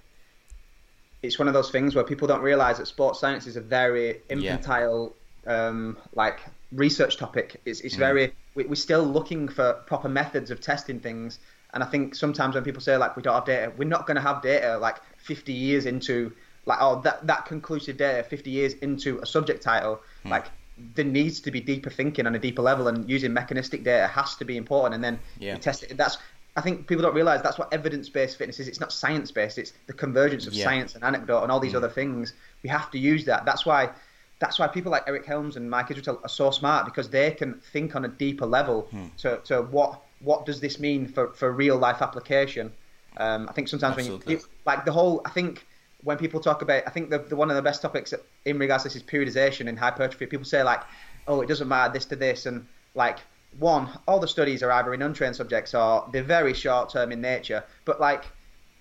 it's one of those things where people don't realize that sports science is a very infantile yeah. um, like research topic. It's, it's mm. very we, we're still looking for proper methods of testing things. And I think sometimes when people say like we don't have data, we're not going to have data. Like 50 years into like oh that that conclusive data 50 years into a subject title hmm. like there needs to be deeper thinking on a deeper level and using mechanistic data has to be important and then yeah. test it that's I think people don't realize that's what evidence-based fitness is. It's not science-based. It's the convergence of yeah. science and anecdote and all these mm. other things. We have to use that. That's why that's why people like Eric Helms and Mike Israetel are so smart because they can think on a deeper level mm. to, to what what does this mean for, for real life application um, I think sometimes Absolutely. when you like the whole, I think when people talk about, I think the, the one of the best topics in regards to this is periodization and hypertrophy. People say like, oh, it doesn't matter this to this, and like one, all the studies are either in untrained subjects or they're very short term in nature. But like,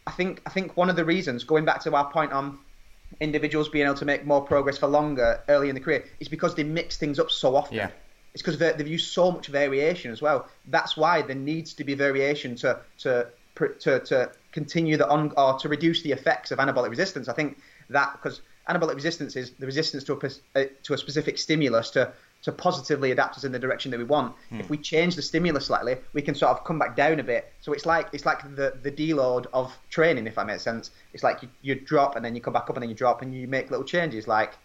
I think I think one of the reasons, going back to our point on individuals being able to make more progress for longer early in the career, is because they mix things up so often. Yeah. It's because they've used so much variation as well. That's why there needs to be variation to to to, to continue the on or to reduce the effects of anabolic resistance. I think that because anabolic resistance is the resistance to a uh, to a specific stimulus to to positively adapt us in the direction that we want. Hmm. If we change the stimulus slightly, we can sort of come back down a bit. So it's like it's like the the deload of training, if that makes sense. It's like you, you drop and then you come back up and then you drop and you make little changes. Like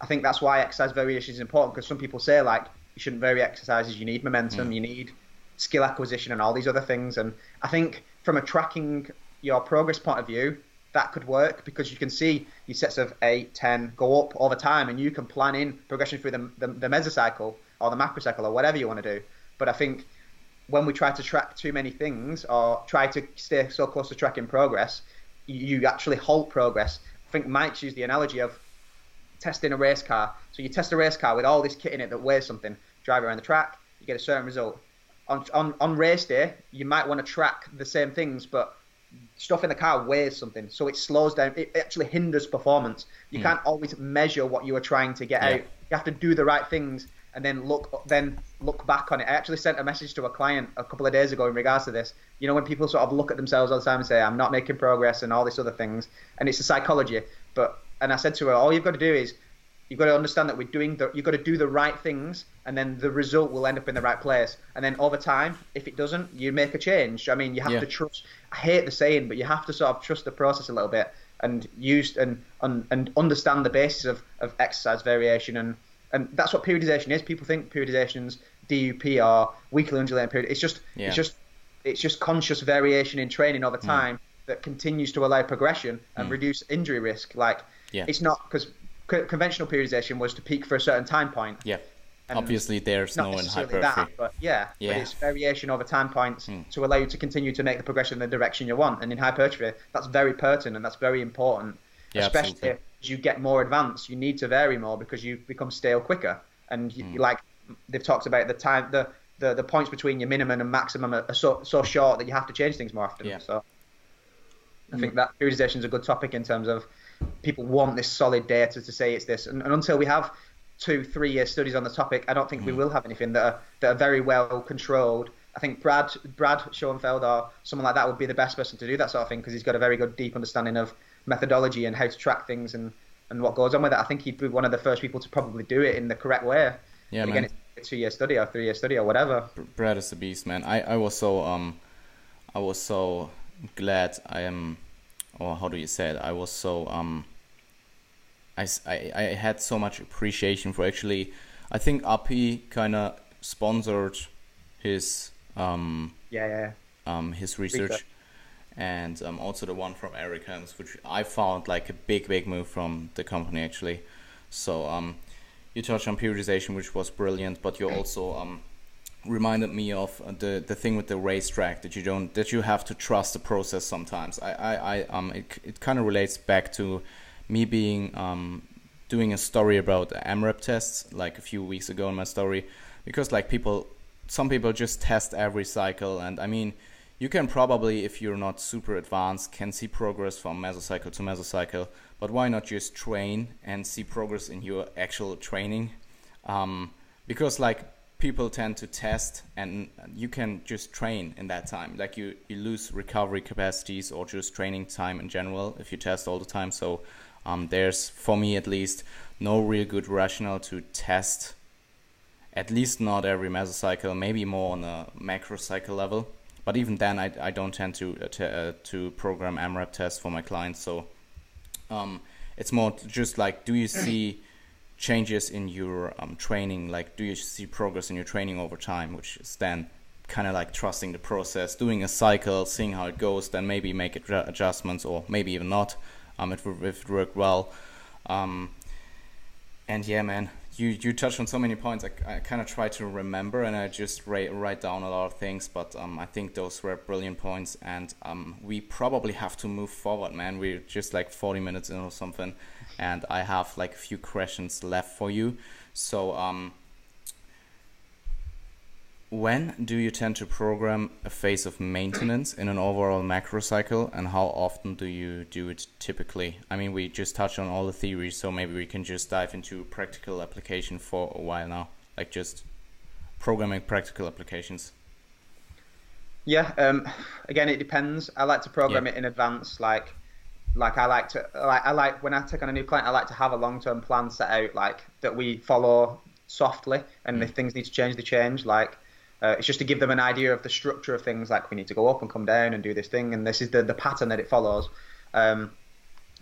I think that's why exercise variation is important because some people say like you shouldn't vary exercises. You need momentum. Hmm. You need skill acquisition and all these other things. And I think from a tracking your progress point of view, that could work because you can see your sets of 8, 10 go up over time and you can plan in progression through the, the, the mesocycle or the macrocycle or whatever you want to do. But I think when we try to track too many things or try to stay so close to tracking progress, you, you actually halt progress. I think Mike's used the analogy of testing a race car. So you test a race car with all this kit in it that weighs something, drive around the track, you get a certain result. On, on, on race day, you might want to track the same things, but stuff in the car weighs something, so it slows down. It actually hinders performance. You mm. can't always measure what you are trying to get yeah. out. You have to do the right things and then look then look back on it. I actually sent a message to a client a couple of days ago in regards to this. You know, when people sort of look at themselves all the time and say, "I'm not making progress" and all these other things, and it's a psychology. But and I said to her, all you've got to do is you've got to understand that we're doing the, you've got to do the right things and then the result will end up in the right place and then over time if it doesn't you make a change i mean you have yeah. to trust i hate the saying but you have to sort of trust the process a little bit and use and and, and understand the basis of, of exercise variation and and that's what periodization is people think periodizations DUP or weekly undulating period it's just yeah. it's just it's just conscious variation in training over mm. time mm. that continues to allow progression and mm. reduce injury risk like yeah. it's not because conventional periodization was to peak for a certain time point. Yeah. And Obviously, there's no hypertrophy. That, but yeah, yeah. But it's variation over time points mm. to allow you to continue to make the progression in the direction you want. And in hypertrophy, that's very pertinent and that's very important. Yeah, Especially absolutely. as you get more advanced, you need to vary more because you become stale quicker. And you, mm. like they've talked about the time, the, the, the points between your minimum and maximum are, so, so short that you have to change things more often. Yeah. So I think that periodization is a good topic in terms of people want this solid data to say it's this. And, and until we have two, three year studies on the topic, I don't think mm. we will have anything that are, that are very well controlled. I think Brad Brad Schoenfeld or someone like that would be the best person to do that sort of thing because he's got a very good deep understanding of methodology and how to track things and, and what goes on with it. I think he'd be one of the first people to probably do it in the correct way. Yeah, man. Again, it's a two year study or three year study or whatever. Brad is a beast, man. I, I was so um I was so glad I am or how do you say it? I was so um I, I, I had so much appreciation for actually I think RP kind of sponsored his um yeah yeah um his research, research. and um, also the one from Eric Helms which I found like a big big move from the company actually so um you touched on periodization which was brilliant but you also um reminded me of the the thing with the racetrack that you don't that you have to trust the process sometimes. I I, I um it, it kind of relates back to me being um, doing a story about AMRAP tests like a few weeks ago in my story. Because like people some people just test every cycle and I mean you can probably if you're not super advanced can see progress from mesocycle to mesocycle but why not just train and see progress in your actual training? Um, because like people tend to test and you can just train in that time like you, you lose recovery capacities or just training time in general if you test all the time so um, there's, for me at least, no real good rationale to test, at least not every mesocycle, maybe more on a macrocycle level. But even then, I, I don't tend to uh, to, uh, to program AMRAP tests for my clients. So um, it's more just like, do you see changes in your um, training? Like, do you see progress in your training over time? Which is then kind of like trusting the process, doing a cycle, seeing how it goes, then maybe make adjustments or maybe even not um, it, it worked well. Um, and yeah, man, you, you touched on so many points. I, I kind of try to remember and I just write, write down a lot of things, but um, I think those were brilliant points. And um, we probably have to move forward, man. We're just like 40 minutes in or something. And I have like a few questions left for you. So, um, when do you tend to program a phase of maintenance in an overall macro cycle and how often do you do it typically? I mean, we just touched on all the theories, so maybe we can just dive into practical application for a while now, like just programming practical applications. Yeah, um, again, it depends. I like to program yeah. it in advance. Like, like I like to like I like when I take on a new client, I like to have a long term plan set out like that we follow softly, and mm. if things need to change, they change. Like uh, it's just to give them an idea of the structure of things. Like we need to go up and come down and do this thing, and this is the the pattern that it follows. Um,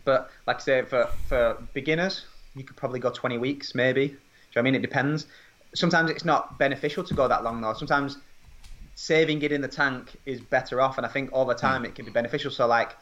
but like I say, for for beginners, you could probably go 20 weeks, maybe. Do you know I mean? It depends. Sometimes it's not beneficial to go that long though. Sometimes saving it in the tank is better off, and I think over time mm. it can be beneficial. So like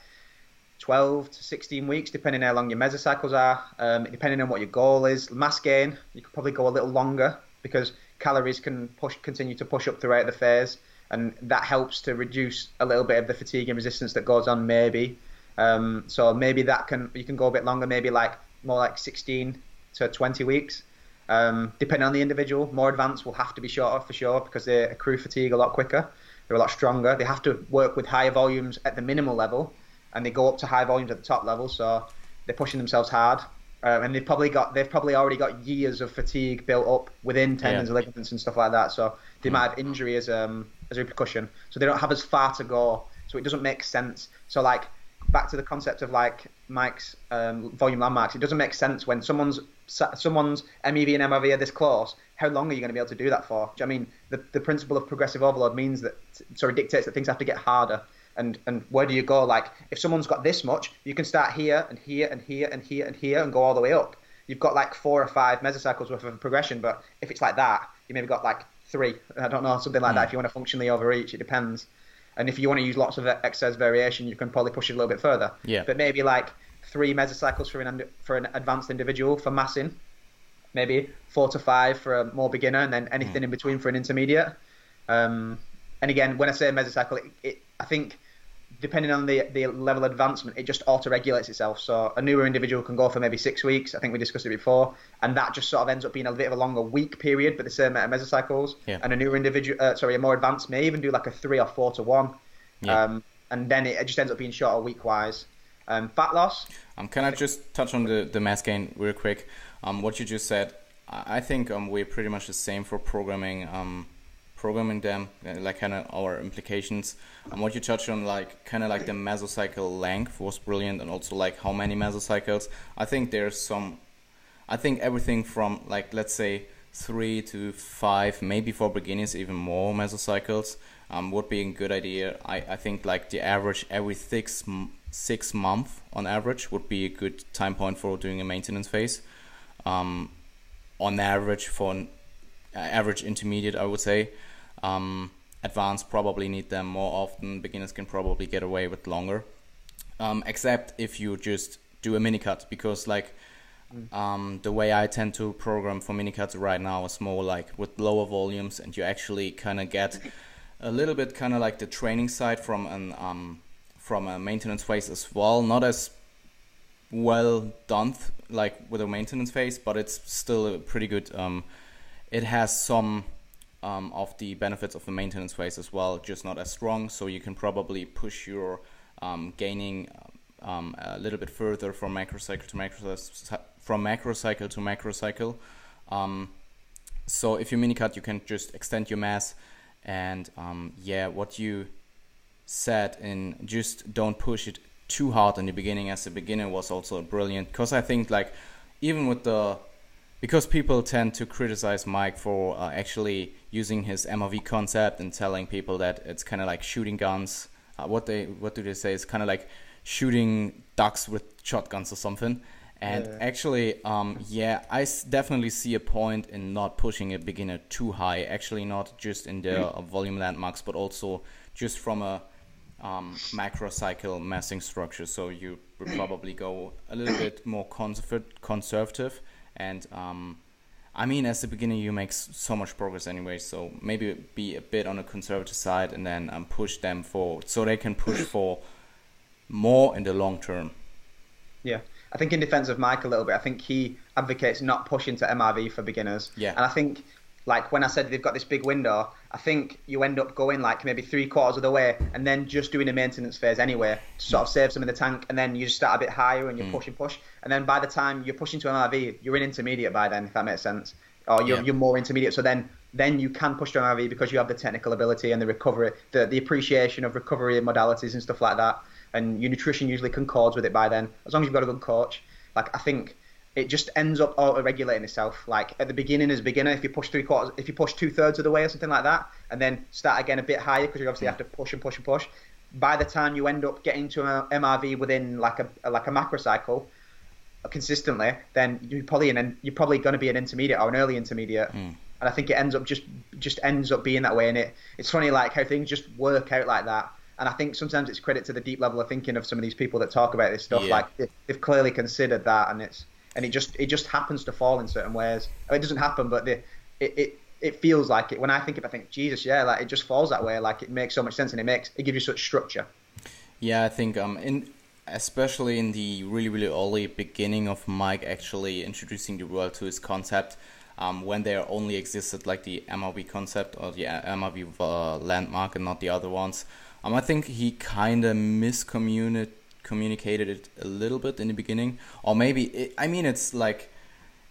12 to 16 weeks, depending how long your mesocycles are, um, depending on what your goal is. Mass gain, you could probably go a little longer because calories can push continue to push up throughout the phase, and that helps to reduce a little bit of the fatigue and resistance that goes on. Maybe, um, so maybe that can you can go a bit longer, maybe like more like 16 to 20 weeks. Um, depending on the individual, more advanced will have to be shorter for sure because they accrue fatigue a lot quicker. They're a lot stronger. They have to work with higher volumes at the minimal level and they go up to high volumes at the top level, so they're pushing themselves hard. Um, and they've probably got they've probably already got years of fatigue built up within tendons yeah. and ligaments and stuff like that. So they mm. might have injury as um as a repercussion. So they don't have as far to go. So it doesn't make sense. So like back to the concept of like Mike's um, volume landmarks, it doesn't make sense when someone's someone's MEV and MRV are this close. How long are you going to be able to do that for? Do you know I mean the the principle of progressive overload means that sorry dictates that things have to get harder and and where do you go? Like if someone's got this much, you can start here and here and here and here and here and go all the way up. You've got like four or five mesocycles worth of progression, but if it's like that, you maybe got like three. I don't know something like mm. that. Hmm. If you want to functionally overreach, it depends. And if you want to use lots of excess variation, you can probably push it a little bit further. Yeah. But maybe like three mesocycles for an for an advanced individual for massing, maybe four to five for a more beginner, and then anything mm. in between for an intermediate. Um, and again, when I say mesocycle, it, it, I think depending on the the level of advancement, it just auto regulates itself. So a newer individual can go for maybe six weeks. I think we discussed it before, and that just sort of ends up being a bit of a longer week period, but the same amount of mesocycles. Yeah. And a newer individual, uh, sorry, a more advanced may even do like a three or four to one. Yeah. Um, and then it, just ends up being shorter week wise. Um, fat loss. Um, can I just touch on the the mass gain real quick? Um, what you just said, I think um, we're pretty much the same for programming. Um, programming them, uh, like kind of our implications. And what you touched on, like kind of like the mesocycle length was brilliant, and also like how many mesocycles. I think there's some. I think everything from like let's say three to five, maybe for beginners even more mesocycles um, would be a good idea. I, I think like the average every six six month on average would be a good time point for doing a maintenance phase. Um, on average for an average intermediate, I would say. Um, advanced probably need them more often. Beginners can probably get away with longer, um, except if you just do a mini cut because like mm. um, the way I tend to program for mini cuts right now is more like with lower volumes, and you actually kind of get a little bit kind of like the training side from an um, from a maintenance phase as well. Not as well done like with a maintenance phase, but it's still a pretty good. Um, it has some um, of the benefits of the maintenance phase as well, just not as strong. So you can probably push your um, gaining um, a little bit further from macrocycle to macrocycle from macrocycle to macrocycle. Um, so if you mini cut, you can just extend your mass, and um, yeah, what you said in just don't push it too hard in the beginning as a beginner was also brilliant because I think like even with the because people tend to criticize Mike for uh, actually using his MRV concept and telling people that it's kind of like shooting guns. Uh, what they what do they say? It's kind of like shooting ducks with shotguns or something. And yeah. actually, um, yeah, I s- definitely see a point in not pushing a beginner too high. Actually, not just in the mm. volume landmarks, but also just from a um, macrocycle massing structure. So you would probably go a little bit more conservative and um, I mean, as a beginner, you make so much progress anyway. So maybe be a bit on the conservative side, and then um, push them for so they can push for more in the long term. Yeah, I think in defense of Mike a little bit, I think he advocates not pushing to MRV for beginners. Yeah, and I think like when I said they've got this big window, I think you end up going like maybe three quarters of the way and then just doing a maintenance phase anyway to sort of save some in the tank, and then you just start a bit higher and you mm. push and push, and then by the time you're pushing to an MRV, you're in intermediate by then, if that makes sense, or you're, yeah. you're more intermediate. So then then you can push to an MRV because you have the technical ability and the recovery, the the appreciation of recovery modalities and stuff like that. and your nutrition usually concords with it by then, as long as you've got a good coach. Like I think it just ends up auto-regulating itself. Like at the beginning, as a beginner, if you push three quarters, if you push two thirds of the way or something like that, and then start again a bit higher because you obviously have to push and push and push. By the time you end up getting to an MRV within like a like a macro cycle consistently, then you're probably an you're probably going to be an intermediate or an early intermediate. Mm. And I think it ends up just just ends up being that way. And it it's funny like how things just work out like that. And I think sometimes it's credit to the deep level of thinking of some of these people that talk about this stuff. Yeah. Like they've clearly considered that, and it's and it just it just happens to fall in certain ways. I mean, it doesn't happen, but the, it, it it feels like it. When I think of, it, I think Jesus, yeah, like it just falls that way. Like it makes so much sense, and it makes it gives you such structure. Yeah, I think um in especially in the really really early beginning of Mike actually introducing the world to his concept. Um, when there only existed like the MRV concept or the MRV uh, landmark and not the other ones, um, I think he kind of miscommunicated communicated it a little bit in the beginning, or maybe it, I mean it's like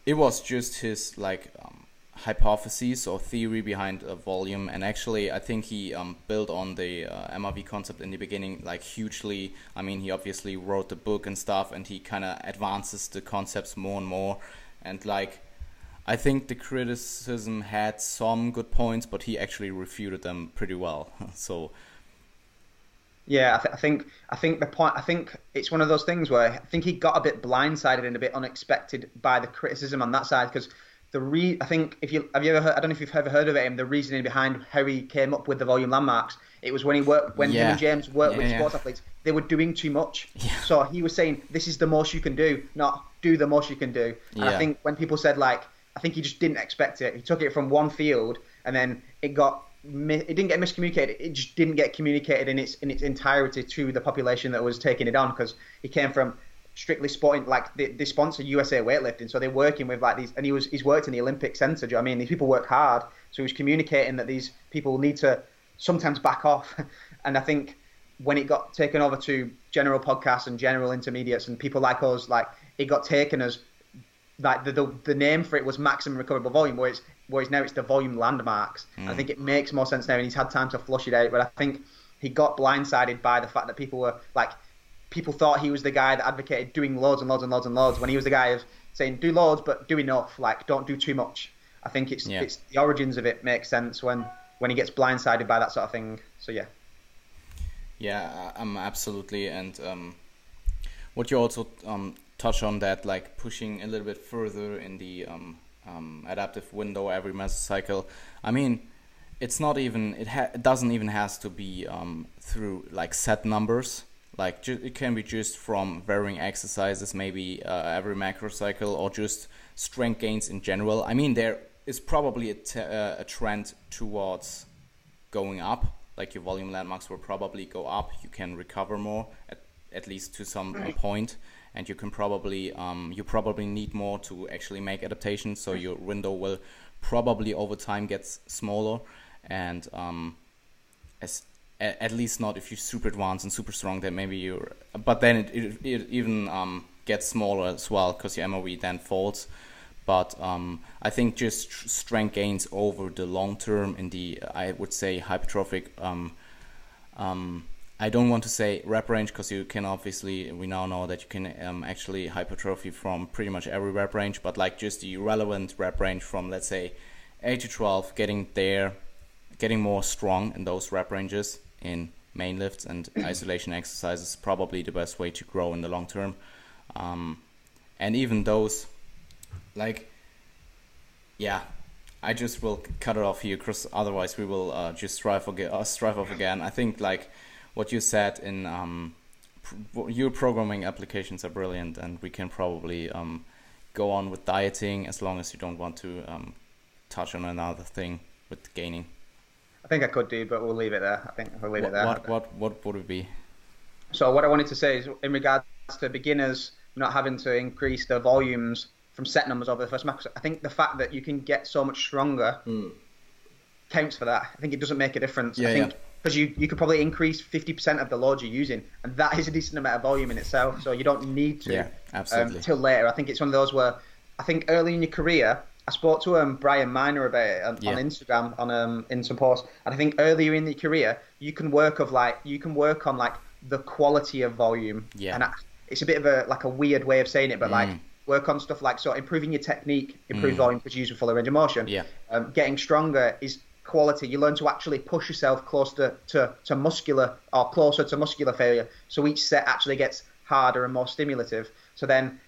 it was just his like um, hypothesis or theory behind a volume, and actually I think he um, built on the uh, MRV concept in the beginning like hugely. I mean he obviously wrote the book and stuff, and he kind of advances the concepts more and more, and like. I think the criticism had some good points, but he actually refuted them pretty well. so yeah, I, th- I, think I think the point. I think it's one of those things where I think he got a bit blindsided and a bit unexpected by the criticism on that side because the re. I think if you have you ever heard, I don't know if you've ever heard of him. Um, the reasoning behind how he came up with the volume landmarks. It was when he worked when yeah. him and James worked yeah, with yeah. sports athletes. They were doing too much. So he was saying this is the most you can do, not do the most you can do. And I think when people said like, I think he just didn't expect it. He took it from one field and then it got it didn't get miscommunicated. It just didn't get communicated in its in its entirety to the population that was taking it on because he came from strictly sporting like they, sponsor USA weightlifting, so they're working with like these, and he was he's worked in the Olympic Centre. Do you know I mean these people work hard, so he was communicating that these people need to sometimes back off, and I think when it got taken over to general podcasts and general intermediates and people like us, like it got taken as like the, the, the name for it was maximum recoverable volume, where it's whereas now it's the volume landmarks. Mm. I think it makes more sense now, and he's had time to flush it out. But I think he got blindsided by the fact that people were like, people thought he was the guy that advocated doing loads and loads and loads and loads when he was the guy of saying do loads but do enough, like don't do too much. I think it's yeah. it's the origins of it makes sense when when he gets blindsided by that sort of thing. So yeah. Yeah, um, absolutely, and um, what you also um, touch on that, like pushing a little bit further in the um, um, adaptive window every mesocycle. I mean, it's not even it, ha- it doesn't even has to be um, through like set numbers. Like ju- it can be just from varying exercises, maybe uh, every macro cycle, or just strength gains in general. I mean, there is probably a, t- uh, a trend towards going up. Like your volume landmarks will probably go up. You can recover more at, at least to some point and you can probably um, you probably need more to actually make adaptations. So your window will probably over time gets smaller, and um, as at least not if you're super advanced and super strong. Then maybe you're, but then it, it, it even um, gets smaller as well because your MOE then falls. But um, I think just strength gains over the long term in the I would say hypertrophic um, um, I don't want to say rep range because you can obviously we now know that you can um, actually hypertrophy from pretty much every rep range, but like just the relevant rep range from let's say 8 to 12, getting there, getting more strong in those rep ranges in main lifts and isolation exercises probably the best way to grow in the long term. Um, and even those, like, yeah, I just will cut it off here because otherwise we will uh, just strive, uh, strive off again. I think like what you said in um, pr- your programming applications are brilliant, and we can probably um, go on with dieting as long as you don't want to um, touch on another thing with gaining. I think I could do, but we'll leave it there. I think we'll leave what, it there. What what what would it be? So what I wanted to say is, in regards to beginners not having to increase their volumes from set numbers over the first macro, I think the fact that you can get so much stronger mm. counts for that. I think it doesn't make a difference. Yeah, I think yeah because you, you could probably increase 50% of the load you're using, and that is a decent amount of volume in itself. So you don't need to yeah, absolutely. Um, till later. I think it's one of those where I think early in your career, I spoke to um, Brian Miner about it on, yeah. on Instagram on um, in some posts, and I think earlier in your career you can work of like you can work on like the quality of volume. Yeah. And I, it's a bit of a like a weird way of saying it, but like Mm. work on stuff like so improving your technique, improve volume because you use a fuller range of motion. Yeah. Um, getting stronger is quality. You learn to actually push yourself close to, to, to muscular or closer to muscular failure. So each set actually gets harder and more stimulative. So then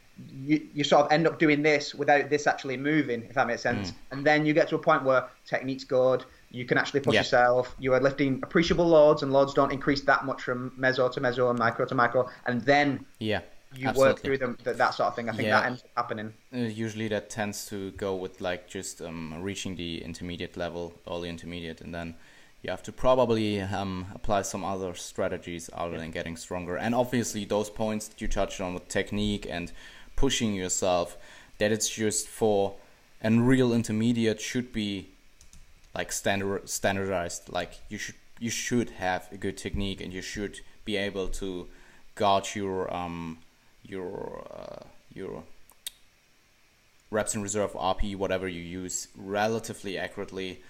you, you sort of end up doing this without this actually moving, if that makes sense. Mm. And then you get to a point where technique's good. You can actually push Yeah. yourself. You are lifting appreciable loads, and loads don't increase that much from meso to meso and micro to micro. And then Yeah. You work through them, that, that sort of thing. I think Yeah. that ends up happening. Uh, usually that tends to go with like just um, reaching the intermediate level, early intermediate, and then you have to probably um, apply some other strategies other than getting stronger. And obviously those points that you touched on with technique and pushing yourself, that it's just for and real intermediate should be like standard standardized. Like you should you should have a good technique and you should be able to guard your um your uh, your reps in reserve RP whatever you use relatively accurately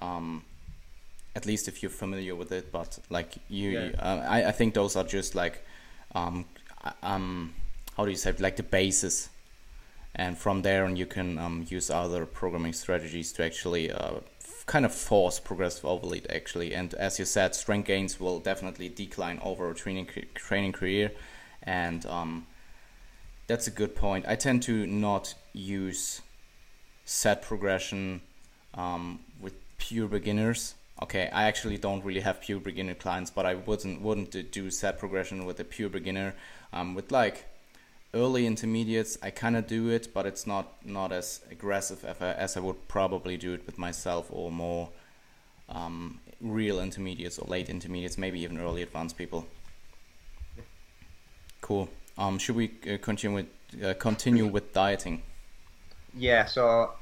um, at least if you're familiar with it but like you Yeah. uh, I, I think those are just like um, um, how do you say it? like the basis and from there on you can um, use other programming strategies to actually uh, f- kind of force progressive overload actually and as you said strength gains will definitely decline over a training training career and um, that's a good point. I tend to not use set progression um, with pure beginners. Okay i actually don't really have pure beginner clients but i wouldn't wouldn't do set progression with a pure beginner. Um, with like early intermediates i kind of do it but it's not not as aggressive as I, as I would probably do it with myself or more um, real intermediates or late intermediates maybe even early advanced people. Cool um, should we uh, continue with uh, continue with dieting Yeah. So,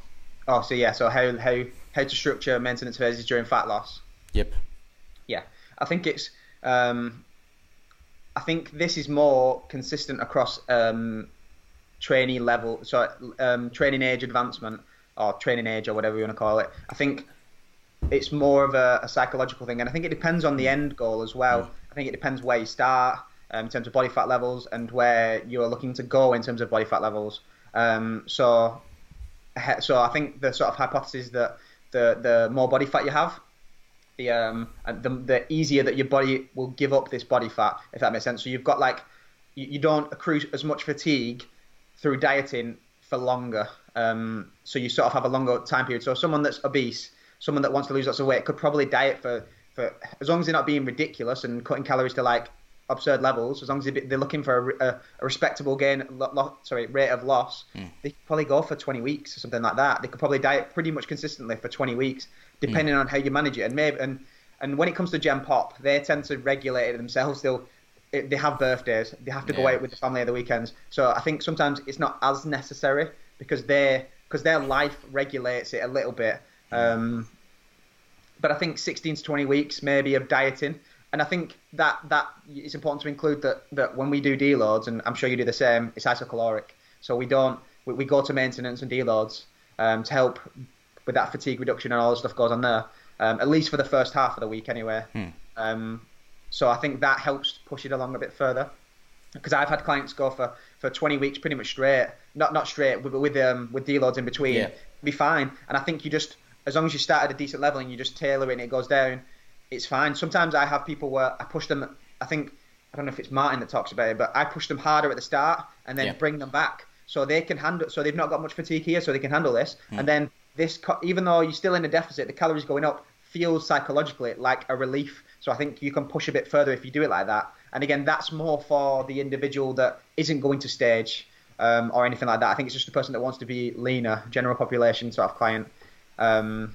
oh, so yeah. So how how how to structure maintenance phases during fat loss? yep Yeah, I think it's. Um, I think this is more consistent across um, trainee level, so um, training age advancement or training age or whatever you want to call it. I think it's more of a, a psychological thing, and I think it depends on the end goal as well. I think it depends where you start um, in terms of body fat levels and where you're looking to go in terms of body fat levels. Um, so, so I think the sort of hypothesis that the the more body fat you have, the um the, the easier that your body will give up this body fat if that makes sense. So you've got like you, you don't accrue as much fatigue through dieting for longer. Um so you sort of have a longer time period. So someone that's obese someone that wants to lose lots of weight could probably diet for for as long as they're not being ridiculous and cutting calories to like absurd levels as long as they- they're looking for a, a, a respectable gain lo, lo, sorry rate of loss hmm. they could probably go for 20 weeks or something like that. They could probably diet pretty much consistently for 20 weeks hmm. depending on how you manage it. And maybe and and when it comes to Gen Pop they tend to regulate it themselves. They'll it- they have birthdays. They have to go out with the family at the weekends. So I think sometimes it's not as necessary because they because their life regulates it a little bit. Hmm. Um, but I think 16 to 20 weeks maybe of dieting. And I think that that it's important to include that that when we do deloads, and I'm sure you do the same, it's isocaloric. So we don't we, we go to maintenance and deloads um, to help with that fatigue reduction and all the stuff goes on there. Um, at least for the first half of the week anyway. Um, so I think that helps push it along a bit further. Because I've had clients go for, for 20 weeks pretty much straight, not not straight, but with um, with deloads in between, Yeah. be fine. And I think you just as long as you start at a decent level and you just tailor it and it goes down, it's fine. Sometimes I have people where I push them. I think I don't know if it's Martin that talks about it, but I push them harder at the start and then Yeah. bring them back so they can handle. So they've not got much fatigue here, so they can handle this. And then this, even though you're still in a deficit, the calories going up feels psychologically like a relief. So I think you can push a bit further if you do it like that. And again, that's more for the individual that isn't going to stage um, or anything like that. I think it's just the person that wants to be leaner, general population sort of client. Um,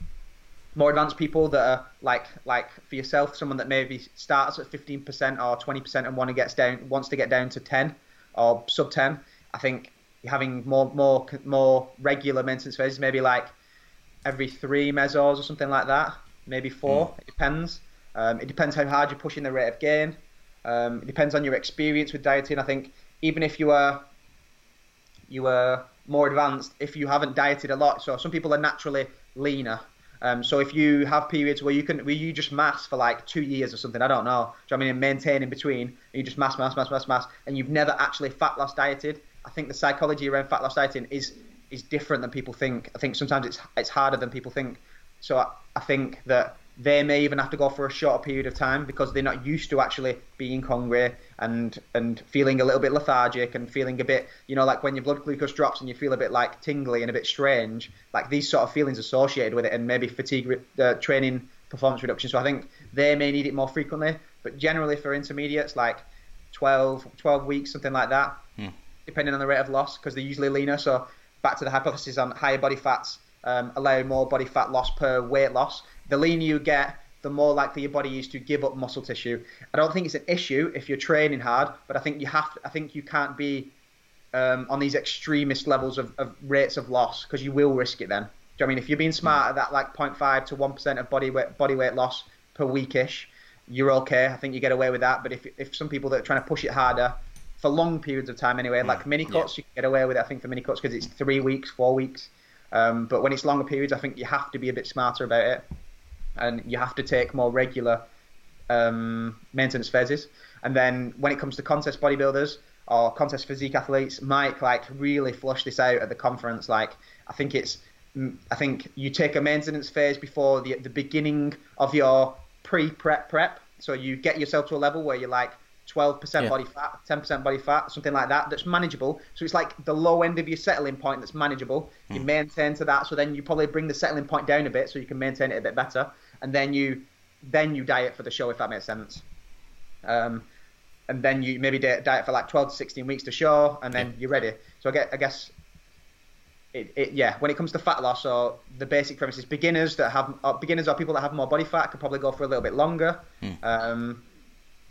more advanced people that are like like for yourself, someone that maybe starts at 15% or 20% and want to get down wants to get down to 10 or sub 10. I think having more more more regular maintenance phases, maybe like every three mesos or something like that, maybe four. It depends. Um, it depends how hard you're pushing the rate of gain. Um, it depends on your experience with dieting. I think even if you are you are more advanced, if you haven't dieted a lot, so some people are naturally leaner Um, so if you have periods where you can, where you just mass for like two years or something, I don't know. Do you know I mean and maintain in between? And you just mass, mass, mass, mass, mass, and you've never actually fat loss dieted. I think the psychology around fat loss dieting is is different than people think. I think sometimes it's it's harder than people think. So I, I think that they may even have to go for a shorter period of time because they're not used to actually being hungry and and feeling a little bit lethargic and feeling a bit you know like when your blood glucose drops and you feel a bit like tingly and a bit strange like these sort of feelings associated with it and maybe fatigue uh, training performance reduction. So i think they may need it more frequently but generally for intermediates like 12 12 weeks something like that hmm. depending on the rate of loss because they're usually leaner. So back to the hypothesis on higher body fats um, allow more body fat loss per weight loss the leaner you get, the more likely your body is to give up muscle tissue. I don't think it's an issue if you're training hard, but I think you have. To, I think you can't be um, on these extremist levels of, of rates of loss because you will risk it then. Do you know I mean if you're being smart at that like 0.5 to 1% of body weight body weight loss per weekish, you're okay. I think you get away with that. But if if some people that are trying to push it harder for long periods of time anyway, like mini cuts, yeah. you can get away with it. I think for mini cuts because it's three weeks, four weeks. Um, but when it's longer periods, I think you have to be a bit smarter about it and you have to take more regular um, maintenance phases. And then when it comes to contest bodybuilders or contest physique athletes, Mike like really flushed this out at the conference. Like I think it's I think you take a maintenance phase before the the beginning of your pre-prep prep. So you get yourself to a level where you're like 12% yeah. body fat, 10% body fat, something like that, that's manageable. So it's like the low end of your settling point that's manageable. You mm. maintain to that, so then you probably bring the settling point down a bit so you can maintain it a bit better and then you then you diet for the show if that makes sense. Um, and then you maybe diet for like 12 to 16 weeks to show, and then yeah. you're ready. So I guess, I guess it, it, yeah, when it comes to fat loss, so the basic premise is beginners that have uh, beginners or people that have more body fat could probably go for a little bit longer. Mm. Um,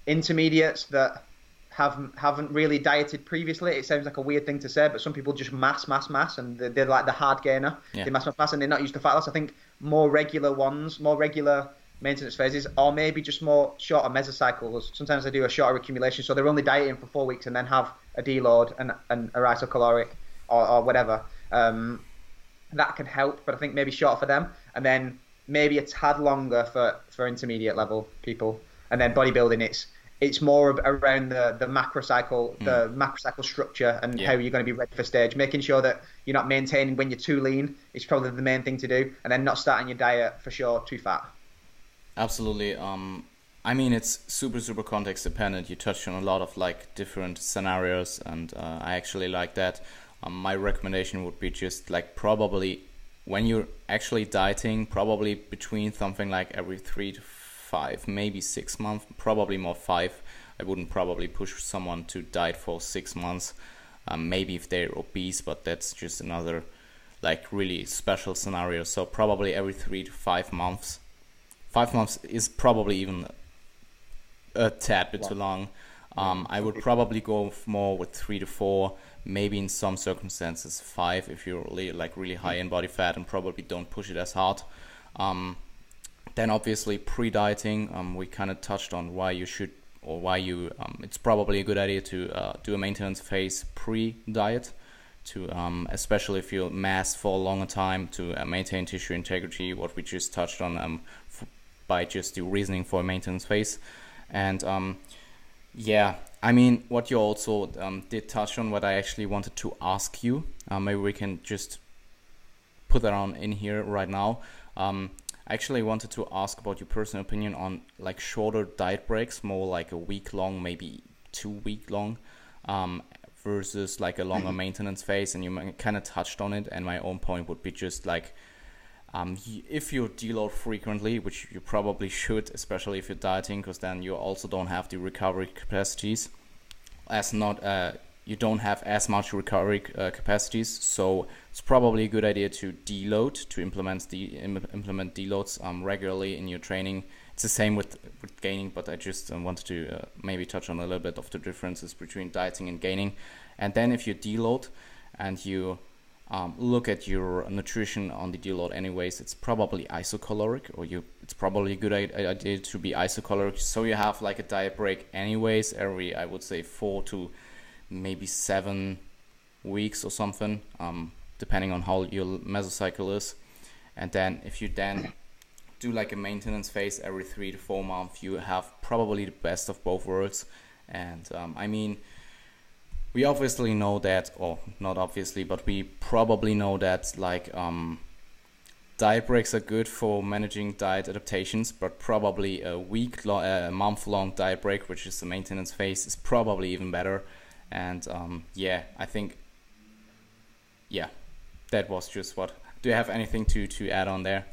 intermediates that have haven't really dieted previously. It sounds like a weird thing to say, but some people just mass, mass, mass, and they're, they're like the hard gainer. Yeah. They mass, mass, mass, and they're not used to fat loss. I think more regular ones, more regular maintenance phases, or maybe just more shorter mesocycles. Sometimes they do a shorter accumulation, so they're only dieting for four weeks and then have a deload and, and a isocaloric or, or whatever. Um, that can help, but I think maybe shorter for them, and then maybe a tad longer for, for intermediate level people. And then bodybuilding, it's it's more around the the macro cycle, mm. the macro cycle structure, and yeah. how you're going to be ready for stage. Making sure that you're not maintaining when you're too lean is probably the main thing to do, and then not starting your diet for sure too fat. Absolutely. Um, I mean, it's super super context dependent. You touched on a lot of like different scenarios, and uh, I actually like that. Um, my recommendation would be just like probably when you're actually dieting, probably between something like every three to five, maybe six months, probably more five. I wouldn't probably push someone to diet for six months. Um, maybe if they're obese, but that's just another like really special scenario. So probably every three to five months. Five months is probably even a tad bit too long. Um, I would probably go more with three to four, maybe in some circumstances five if you're really like really high in body fat and probably don't push it as hard. Um, then obviously pre-dieting, um, we kind of touched on why you should or why you um, it's probably a good idea to uh, do a maintenance phase pre-diet to um, especially if you mass for a longer time to uh, maintain tissue integrity what we just touched on um, f- by just the reasoning for a maintenance phase. And um, yeah I mean what you also um, did touch on what I actually wanted to ask you uh, maybe we can just put that on in here right now. Um, I actually wanted to ask about your personal opinion on like shorter diet breaks, more like a week long, maybe two week long, um, versus like a longer maintenance phase. And you kind of touched on it. And my own point would be just like um, if you deload frequently, which you probably should, especially if you're dieting, because then you also don't have the recovery capacities as not uh, you don't have as much recovery uh, capacities. So it's probably a good idea to deload to implement the implement deloads um, regularly in your training. It's the same with with gaining, but I just um, wanted to uh, maybe touch on a little bit of the differences between dieting and gaining. And then if you deload and you um, look at your nutrition on the deload anyways it's probably isocaloric or you it's probably a good idea to be isocaloric so you have like a diet break anyways every i would say four to maybe seven weeks or something, um, depending on how your mesocycle is. and then if you then do like a maintenance phase every three to four months, you have probably the best of both worlds. And um, I mean, we obviously know that, or not obviously, but we probably know that like um, diet breaks are good for managing diet adaptations, but probably a week, lo- a month long diet break, which is the maintenance phase, is probably even better. And um, yeah, I think, yeah, that was just what. Do you have anything to to add on there?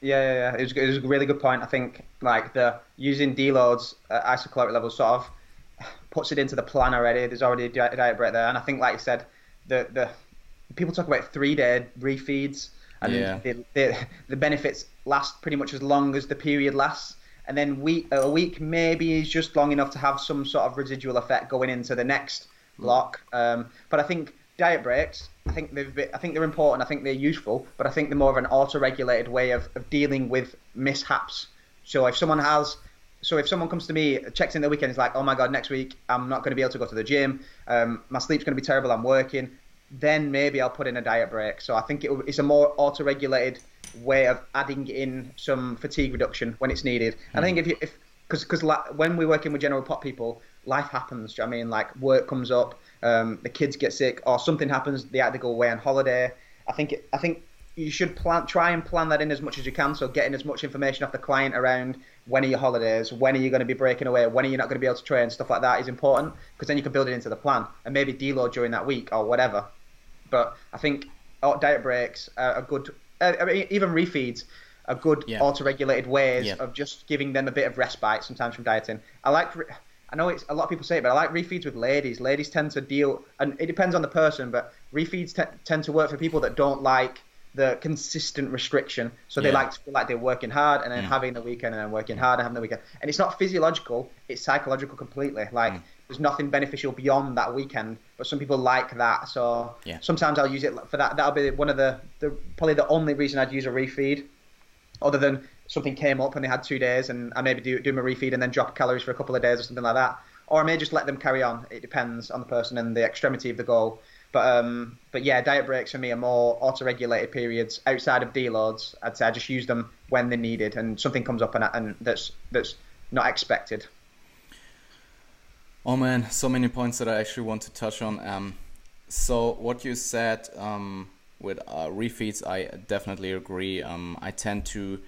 Yeah, yeah, yeah. It was, it was a really good point. I think like the using deloads at isocaloric levels sort of puts it into the plan already. There's already a diet break there, and I think, like you said, the the people talk about three day refeeds, and yeah. the, the, the benefits last pretty much as long as the period lasts. And then week, a week maybe is just long enough to have some sort of residual effect going into the next block. Um, but I think diet breaks, I think they've been, I think they're important. I think they're useful, but I think they're more of an auto-regulated way of, of dealing with mishaps. So if someone has so if someone comes to me, checks in the weekend, is like, oh my god, next week I'm not going to be able to go to the gym. Um, my sleep's going to be terrible. I'm working. Then maybe I'll put in a diet break. So I think it, it's a more auto-regulated way of adding in some fatigue reduction when it's needed. And I think if you if because because like, when we're working with general pop people, life happens. You know I mean, like work comes up, um, the kids get sick, or something happens. They have to go away on holiday. I think I think you should plan, try and plan that in as much as you can. So getting as much information off the client around when are your holidays, when are you going to be breaking away, when are you not going to be able to train, stuff like that is important because then you can build it into the plan and maybe deload during that week or whatever. But I think oh, diet breaks are good, uh, I mean, even refeeds are good yeah. auto-regulated ways yeah. of just giving them a bit of respite sometimes from dieting. I like. I know it's a lot of people say it, but I like refeeds with ladies. Ladies tend to deal, and it depends on the person, but refeeds t- tend to work for people that don't like the consistent restriction. So they yeah. like to feel like they're working hard and then having the weekend and then working hard and having the weekend. And it's not physiological; it's psychological completely. Like mm. there's nothing beneficial beyond that weekend. But some people like that, so yeah. sometimes I'll use it for that. That'll be one of the, the probably the only reason I'd use a refeed, other than something came up and they had two days and I maybe do do my refeed and then drop calories for a couple of days or something like that. Or I may just let them carry on. It depends on the person and the extremity of the goal. But um, but yeah, diet breaks for me are more auto-regulated periods outside of deloads. I'd say I just use them when they're needed, and something comes up and, and that's that's not expected. Oh man, so many points that I actually want to touch on. Um, so what you said um, with uh, refeeds, I definitely agree. Um, I tend to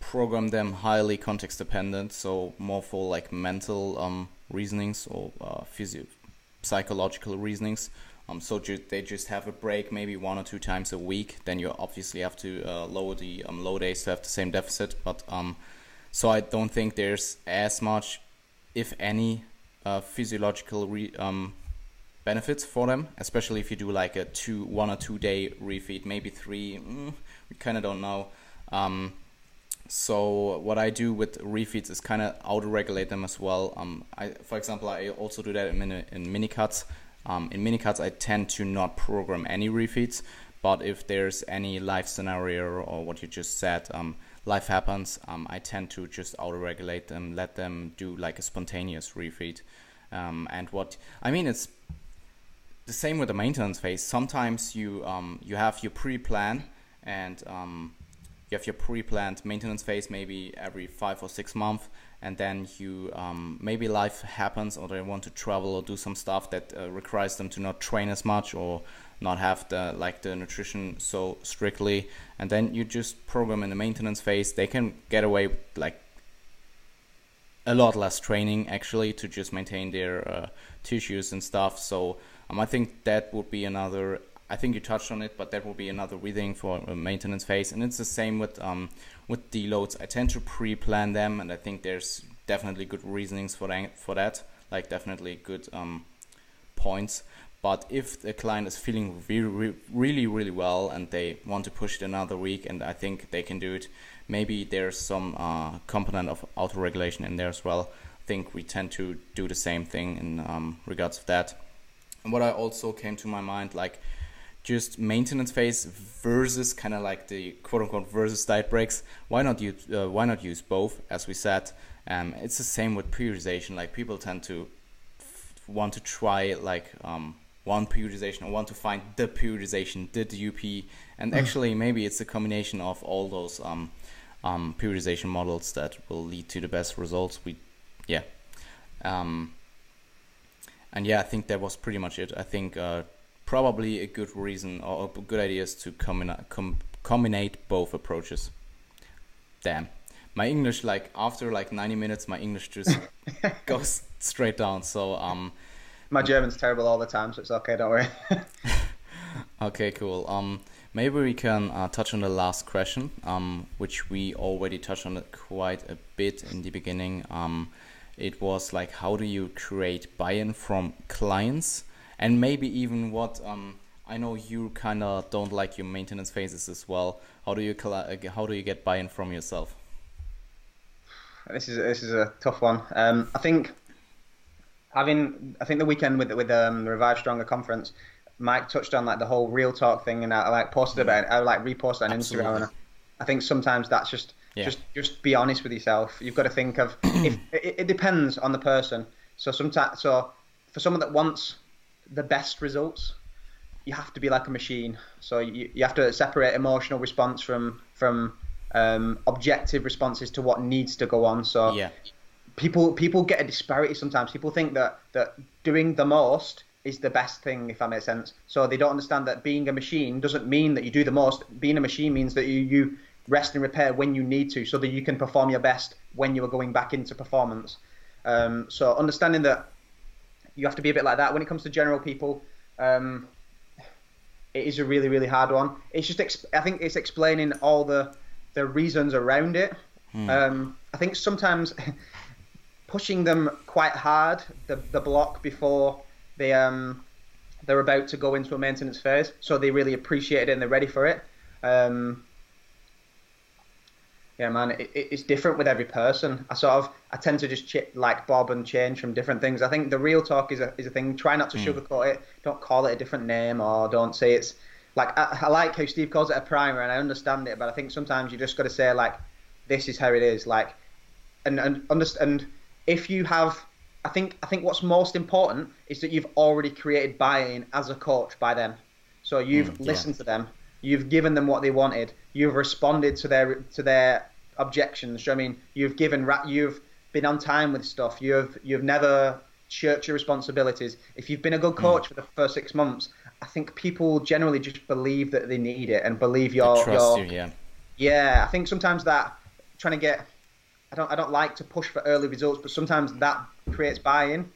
program them highly context dependent, so more for like mental um, reasonings or uh, physio- psychological reasonings. Um, so ju- they just have a break maybe one or two times a week. Then you obviously have to uh, lower the um, low days to have the same deficit. But um, so I don't think there's as much, if any, uh, physiological re- um, benefits for them. Especially if you do like a two, one or two day refeed, maybe three. Mm, we kind of don't know. Um, so what I do with refeeds is kind of auto regulate them as well. Um, I, for example, I also do that in mini, in mini cuts. Um, in minicuts, I tend to not program any refeeds, but if there's any live scenario or what you just said, um, life happens, um, I tend to just auto-regulate them, let them do like a spontaneous refeed. Um, and what I mean, it's the same with the maintenance phase. Sometimes you um, you have your pre-plan and um, you have your pre-planned maintenance phase maybe every five or six months and then you um, maybe life happens or they want to travel or do some stuff that uh, requires them to not train as much or not have the like the nutrition so strictly. And then you just program in the maintenance phase. They can get away with like a lot less training actually to just maintain their uh, tissues and stuff. So um, I think that would be another I think you touched on it, but that will be another reading for a maintenance phase. And it's the same with um, with deloads. I tend to pre-plan them, and I think there's definitely good reasonings for that. For that, like definitely good um, points. But if the client is feeling really, really, really well and they want to push it another week, and I think they can do it, maybe there's some uh, component of auto-regulation in there as well. I think we tend to do the same thing in um, regards to that. And what I also came to my mind, like just maintenance phase versus kind of like the quote unquote versus diet breaks. Why not use uh, why not use both? As we said, um, it's the same with periodization. Like people tend to f- want to try like um, one periodization or want to find the periodization, the DUP, and mm. actually maybe it's a combination of all those um, um, periodization models that will lead to the best results. We, yeah, um, and yeah, I think that was pretty much it. I think uh, probably a good reason or a good idea is to combine com- combine both approaches. Damn, my English like after like ninety minutes, my English just goes straight down. So um, my German's terrible all the time, so it's okay. Don't worry. okay, cool. Um, maybe we can uh, touch on the last question, um, which we already touched on it quite a bit in the beginning. Um, it was like, how do you create buy-in from clients, and maybe even what um, I know you kind of don't like your maintenance phases as well. How do you how do you get buy-in from yourself? This is this is a tough one. Um, I think having I think the weekend with with um, the Revive Stronger conference, Mike touched on like the whole real talk thing, and I like posted about it. I like reposted on Absolutely. Instagram, and I think sometimes that's just yeah. just just be honest with yourself. You've got to think of if it, it depends on the person. So sometimes, so for someone that wants the best results, you have to be like a machine. So you, you have to separate emotional response from from um, objective responses to what needs to go on. So yeah. people people get a disparity sometimes. People think that that doing the most is the best thing, if that makes sense. So they don't understand that being a machine doesn't mean that you do the most. Being a machine means that you, you rest and repair when you need to, so that you can perform your best when you are going back into performance. Um, so understanding that you have to be a bit like that when it comes to general people. Um, it is a really really hard one. It's just exp- I think it's explaining all the the reasons around it. Hmm. Um, I think sometimes pushing them quite hard the the block before they um they're about to go into a maintenance phase, so they really appreciate it and they're ready for it. Um, yeah, man, it, it's different with every person. I sort of I tend to just ch- like bob and change from different things. I think the real talk is a is a thing. Try not to mm. sugarcoat it. Don't call it a different name or don't say it's like I, I, like how Steve calls it a primer, and I understand it. But I think sometimes you just got to say like, this is how it is. Like, and and understand. If you have, I think I think what's most important is that you've already created buy-in as a coach by them. So you've mm, yeah. listened to them. You've given them what they wanted. You've responded to their to their objections. I mean, you've given you've been on time with stuff. You've you've never shirked your responsibilities. If you've been a good hmm. coach mm. for the first six months, I think people generally just believe that they need it and believe your trust you, yeah. Yeah, I think sometimes that trying to get I don't I don't like to push for early results, but sometimes that creates buy-in.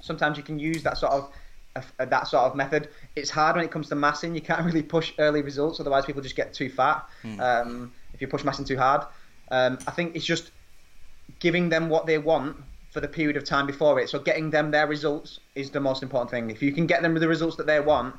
Sometimes you can use that sort of a, that sort of method. It's hard when it comes to massing. You can't really push early results, otherwise people just get too fat. Hmm. Um, if you push massing too hard, um, I think it's just giving them what they want for the period of time before it. So getting them their results is the most important thing. If you can get them the results that they want,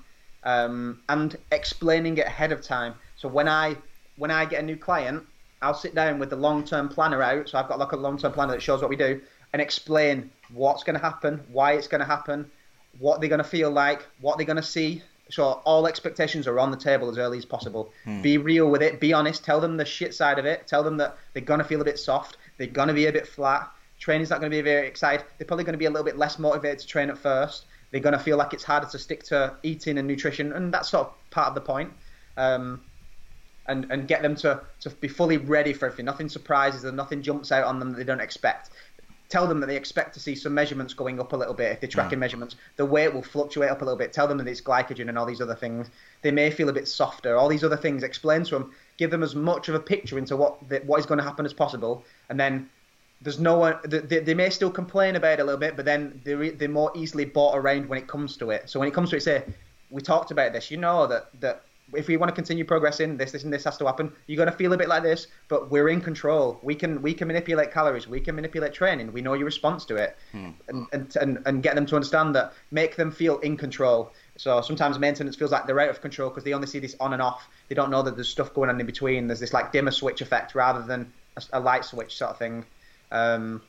um, and explaining it ahead of time. So when I when I get a new client, I'll sit down with the long term planner out. So I've got like a long term planner that shows what we do and explain what's going to happen, why it's going to happen, what they're going to feel like, what they're going to see. So all expectations are on the table as early as possible. Hmm. Be real with it. Be honest. Tell them the shit side of it. Tell them that they're going to feel a bit soft. They're going to be a bit flat. Training's not going to be very excited. They're probably going to be a little bit less motivated to train at first. They're going to feel like it's harder to stick to eating and nutrition, and that's sort of part of the point. Um, and and get them to to be fully ready for everything. Nothing surprises them. Nothing jumps out on them that they don't expect tell them that they expect to see some measurements going up a little bit if they're tracking yeah. measurements. The weight will fluctuate up a little bit. Tell them that it's glycogen and all these other things. They may feel a bit softer. All these other things. Explain to them. Give them as much of a picture into what the, what is going to happen as possible, and then there's no one. They, they may still complain about it a little bit, but then they're, they're more easily bought around when it comes to it. So when it comes to it, say we talked about this. You know that that if we want to continue progressing, this, this, and this has to happen. You're going to feel a bit like this, but we're in control. We can we can manipulate calories. We can manipulate training. We know your response to it, hmm. and, and, and and get them to understand that. Make them feel in control. So sometimes maintenance feels like they're out of control because they only see this on and off. They don't know that there's stuff going on in between. There's this like dimmer switch effect rather than a, a light switch sort of thing. Um,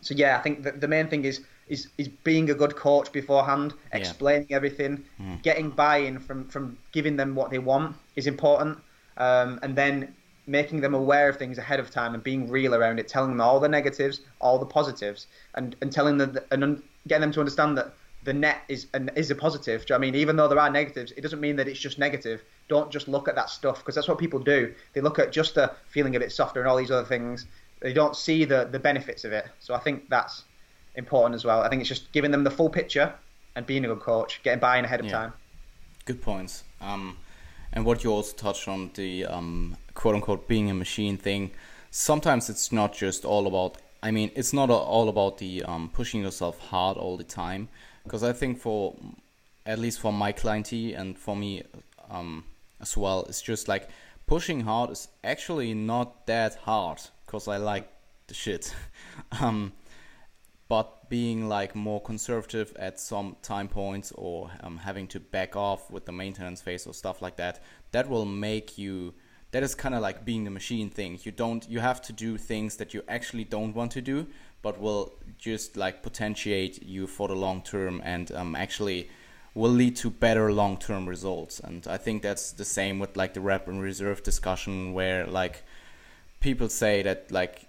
so yeah, I think the, the main thing is is is being a good coach beforehand, explaining yeah. everything, mm. getting buy-in from from giving them what they want is important, um, and then making them aware of things ahead of time and being real around it, telling them all the negatives, all the positives, and and telling them that, and getting them to understand that the net is an, is a positive. Do you know I mean? Even though there are negatives, it doesn't mean that it's just negative. Don't just look at that stuff because that's what people do. They look at just the feeling a bit softer and all these other things. They don't see the the benefits of it. So I think that's important as well. I think it's just giving them the full picture and being a good coach, getting buying ahead of yeah. time. Good points. Um, and what you also touched on the um, quote unquote being a machine thing. Sometimes it's not just all about. I mean, it's not all about the um, pushing yourself hard all the time. Because I think for, at least for my clientele and for me um, as well, it's just like pushing hard is actually not that hard. Because I like the shit. but being like more conservative at some time points or um, having to back off with the maintenance phase or stuff like that that will make you that is kind of like being the machine thing. You don't you have to do things that you actually don't want to do but will just like potentiate you for the long term and um, actually will lead to better long term results. And i think that's the same with like the rep and reserve discussion where like people say that like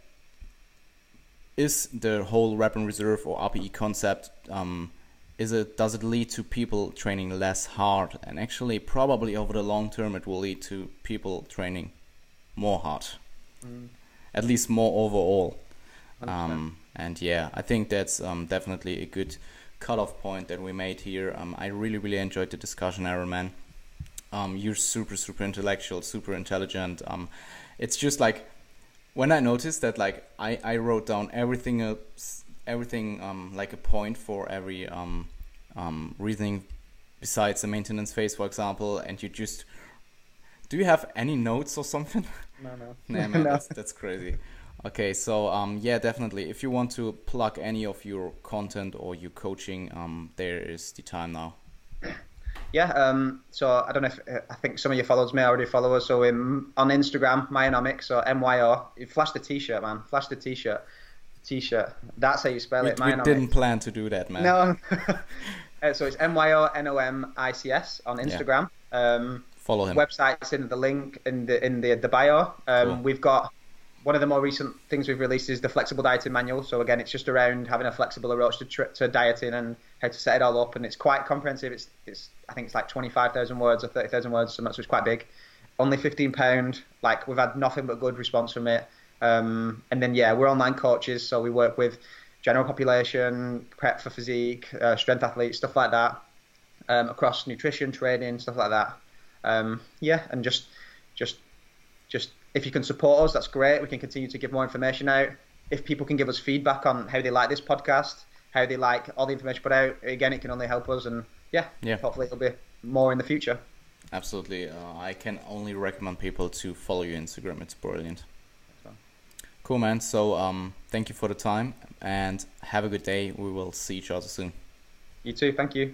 is the whole rep in reserve or RPE concept um, is it does it lead to people training less hard? And actually probably over the long term it will lead to people training more hard. Mm. at least more overall. Um, and yeah I think that's um, definitely a good cutoff point that we made here. Um, I really really enjoyed the discussion Aaron man. Um, you're super super intellectual super intelligent. Um, it's just like when I noticed that like I, I wrote down everything uh, everything um, like a point for every um, um, reasoning besides the maintenance phase for example and you just do you have any notes or something? No no. Nah, man, no. That's, that's crazy. Okay so um, yeah definitely. If you want to plug any of your content or your coaching um, there is the time now yeah, um, so I don't know if I think some of your followers may already follow us. So in, on Instagram, Myonomics, or M Y O. you Flash the T-shirt, man. Flash the T-shirt. T-shirt. That's how you spell we, it. We didn't plan to do that, man. No. Uh, so it's M Y O N O M I C S on Instagram. Yeah. Um, Follow him. Website's in the link in the in the the bio. Um, cool. We've got one of the more recent things we've released is the flexible dieting manual. So again, it's just around having a flexible approach to, tri- to dieting and how to set it all up, and it's quite comprehensive. It's, it's I think it's like 25,000 words or 30,000 words, so it's quite big. Only 15 pound. Like we've had nothing but good response from it. Um, and then yeah, we're online coaches, so we work with general population, prep for physique, uh, strength athletes, stuff like that, um, across nutrition, training, stuff like that. Um, yeah, and just just just if you can support us, that's great. We can continue to give more information out. If people can give us feedback on how they like this podcast, how they like all the information put out, again, it can only help us. And yeah, yeah. hopefully it'll be more in the future. Absolutely. Uh, I can only recommend people to follow your Instagram. It's brilliant. Cool, man. So um, thank you for the time and have a good day. We will see each other soon. You too. Thank you.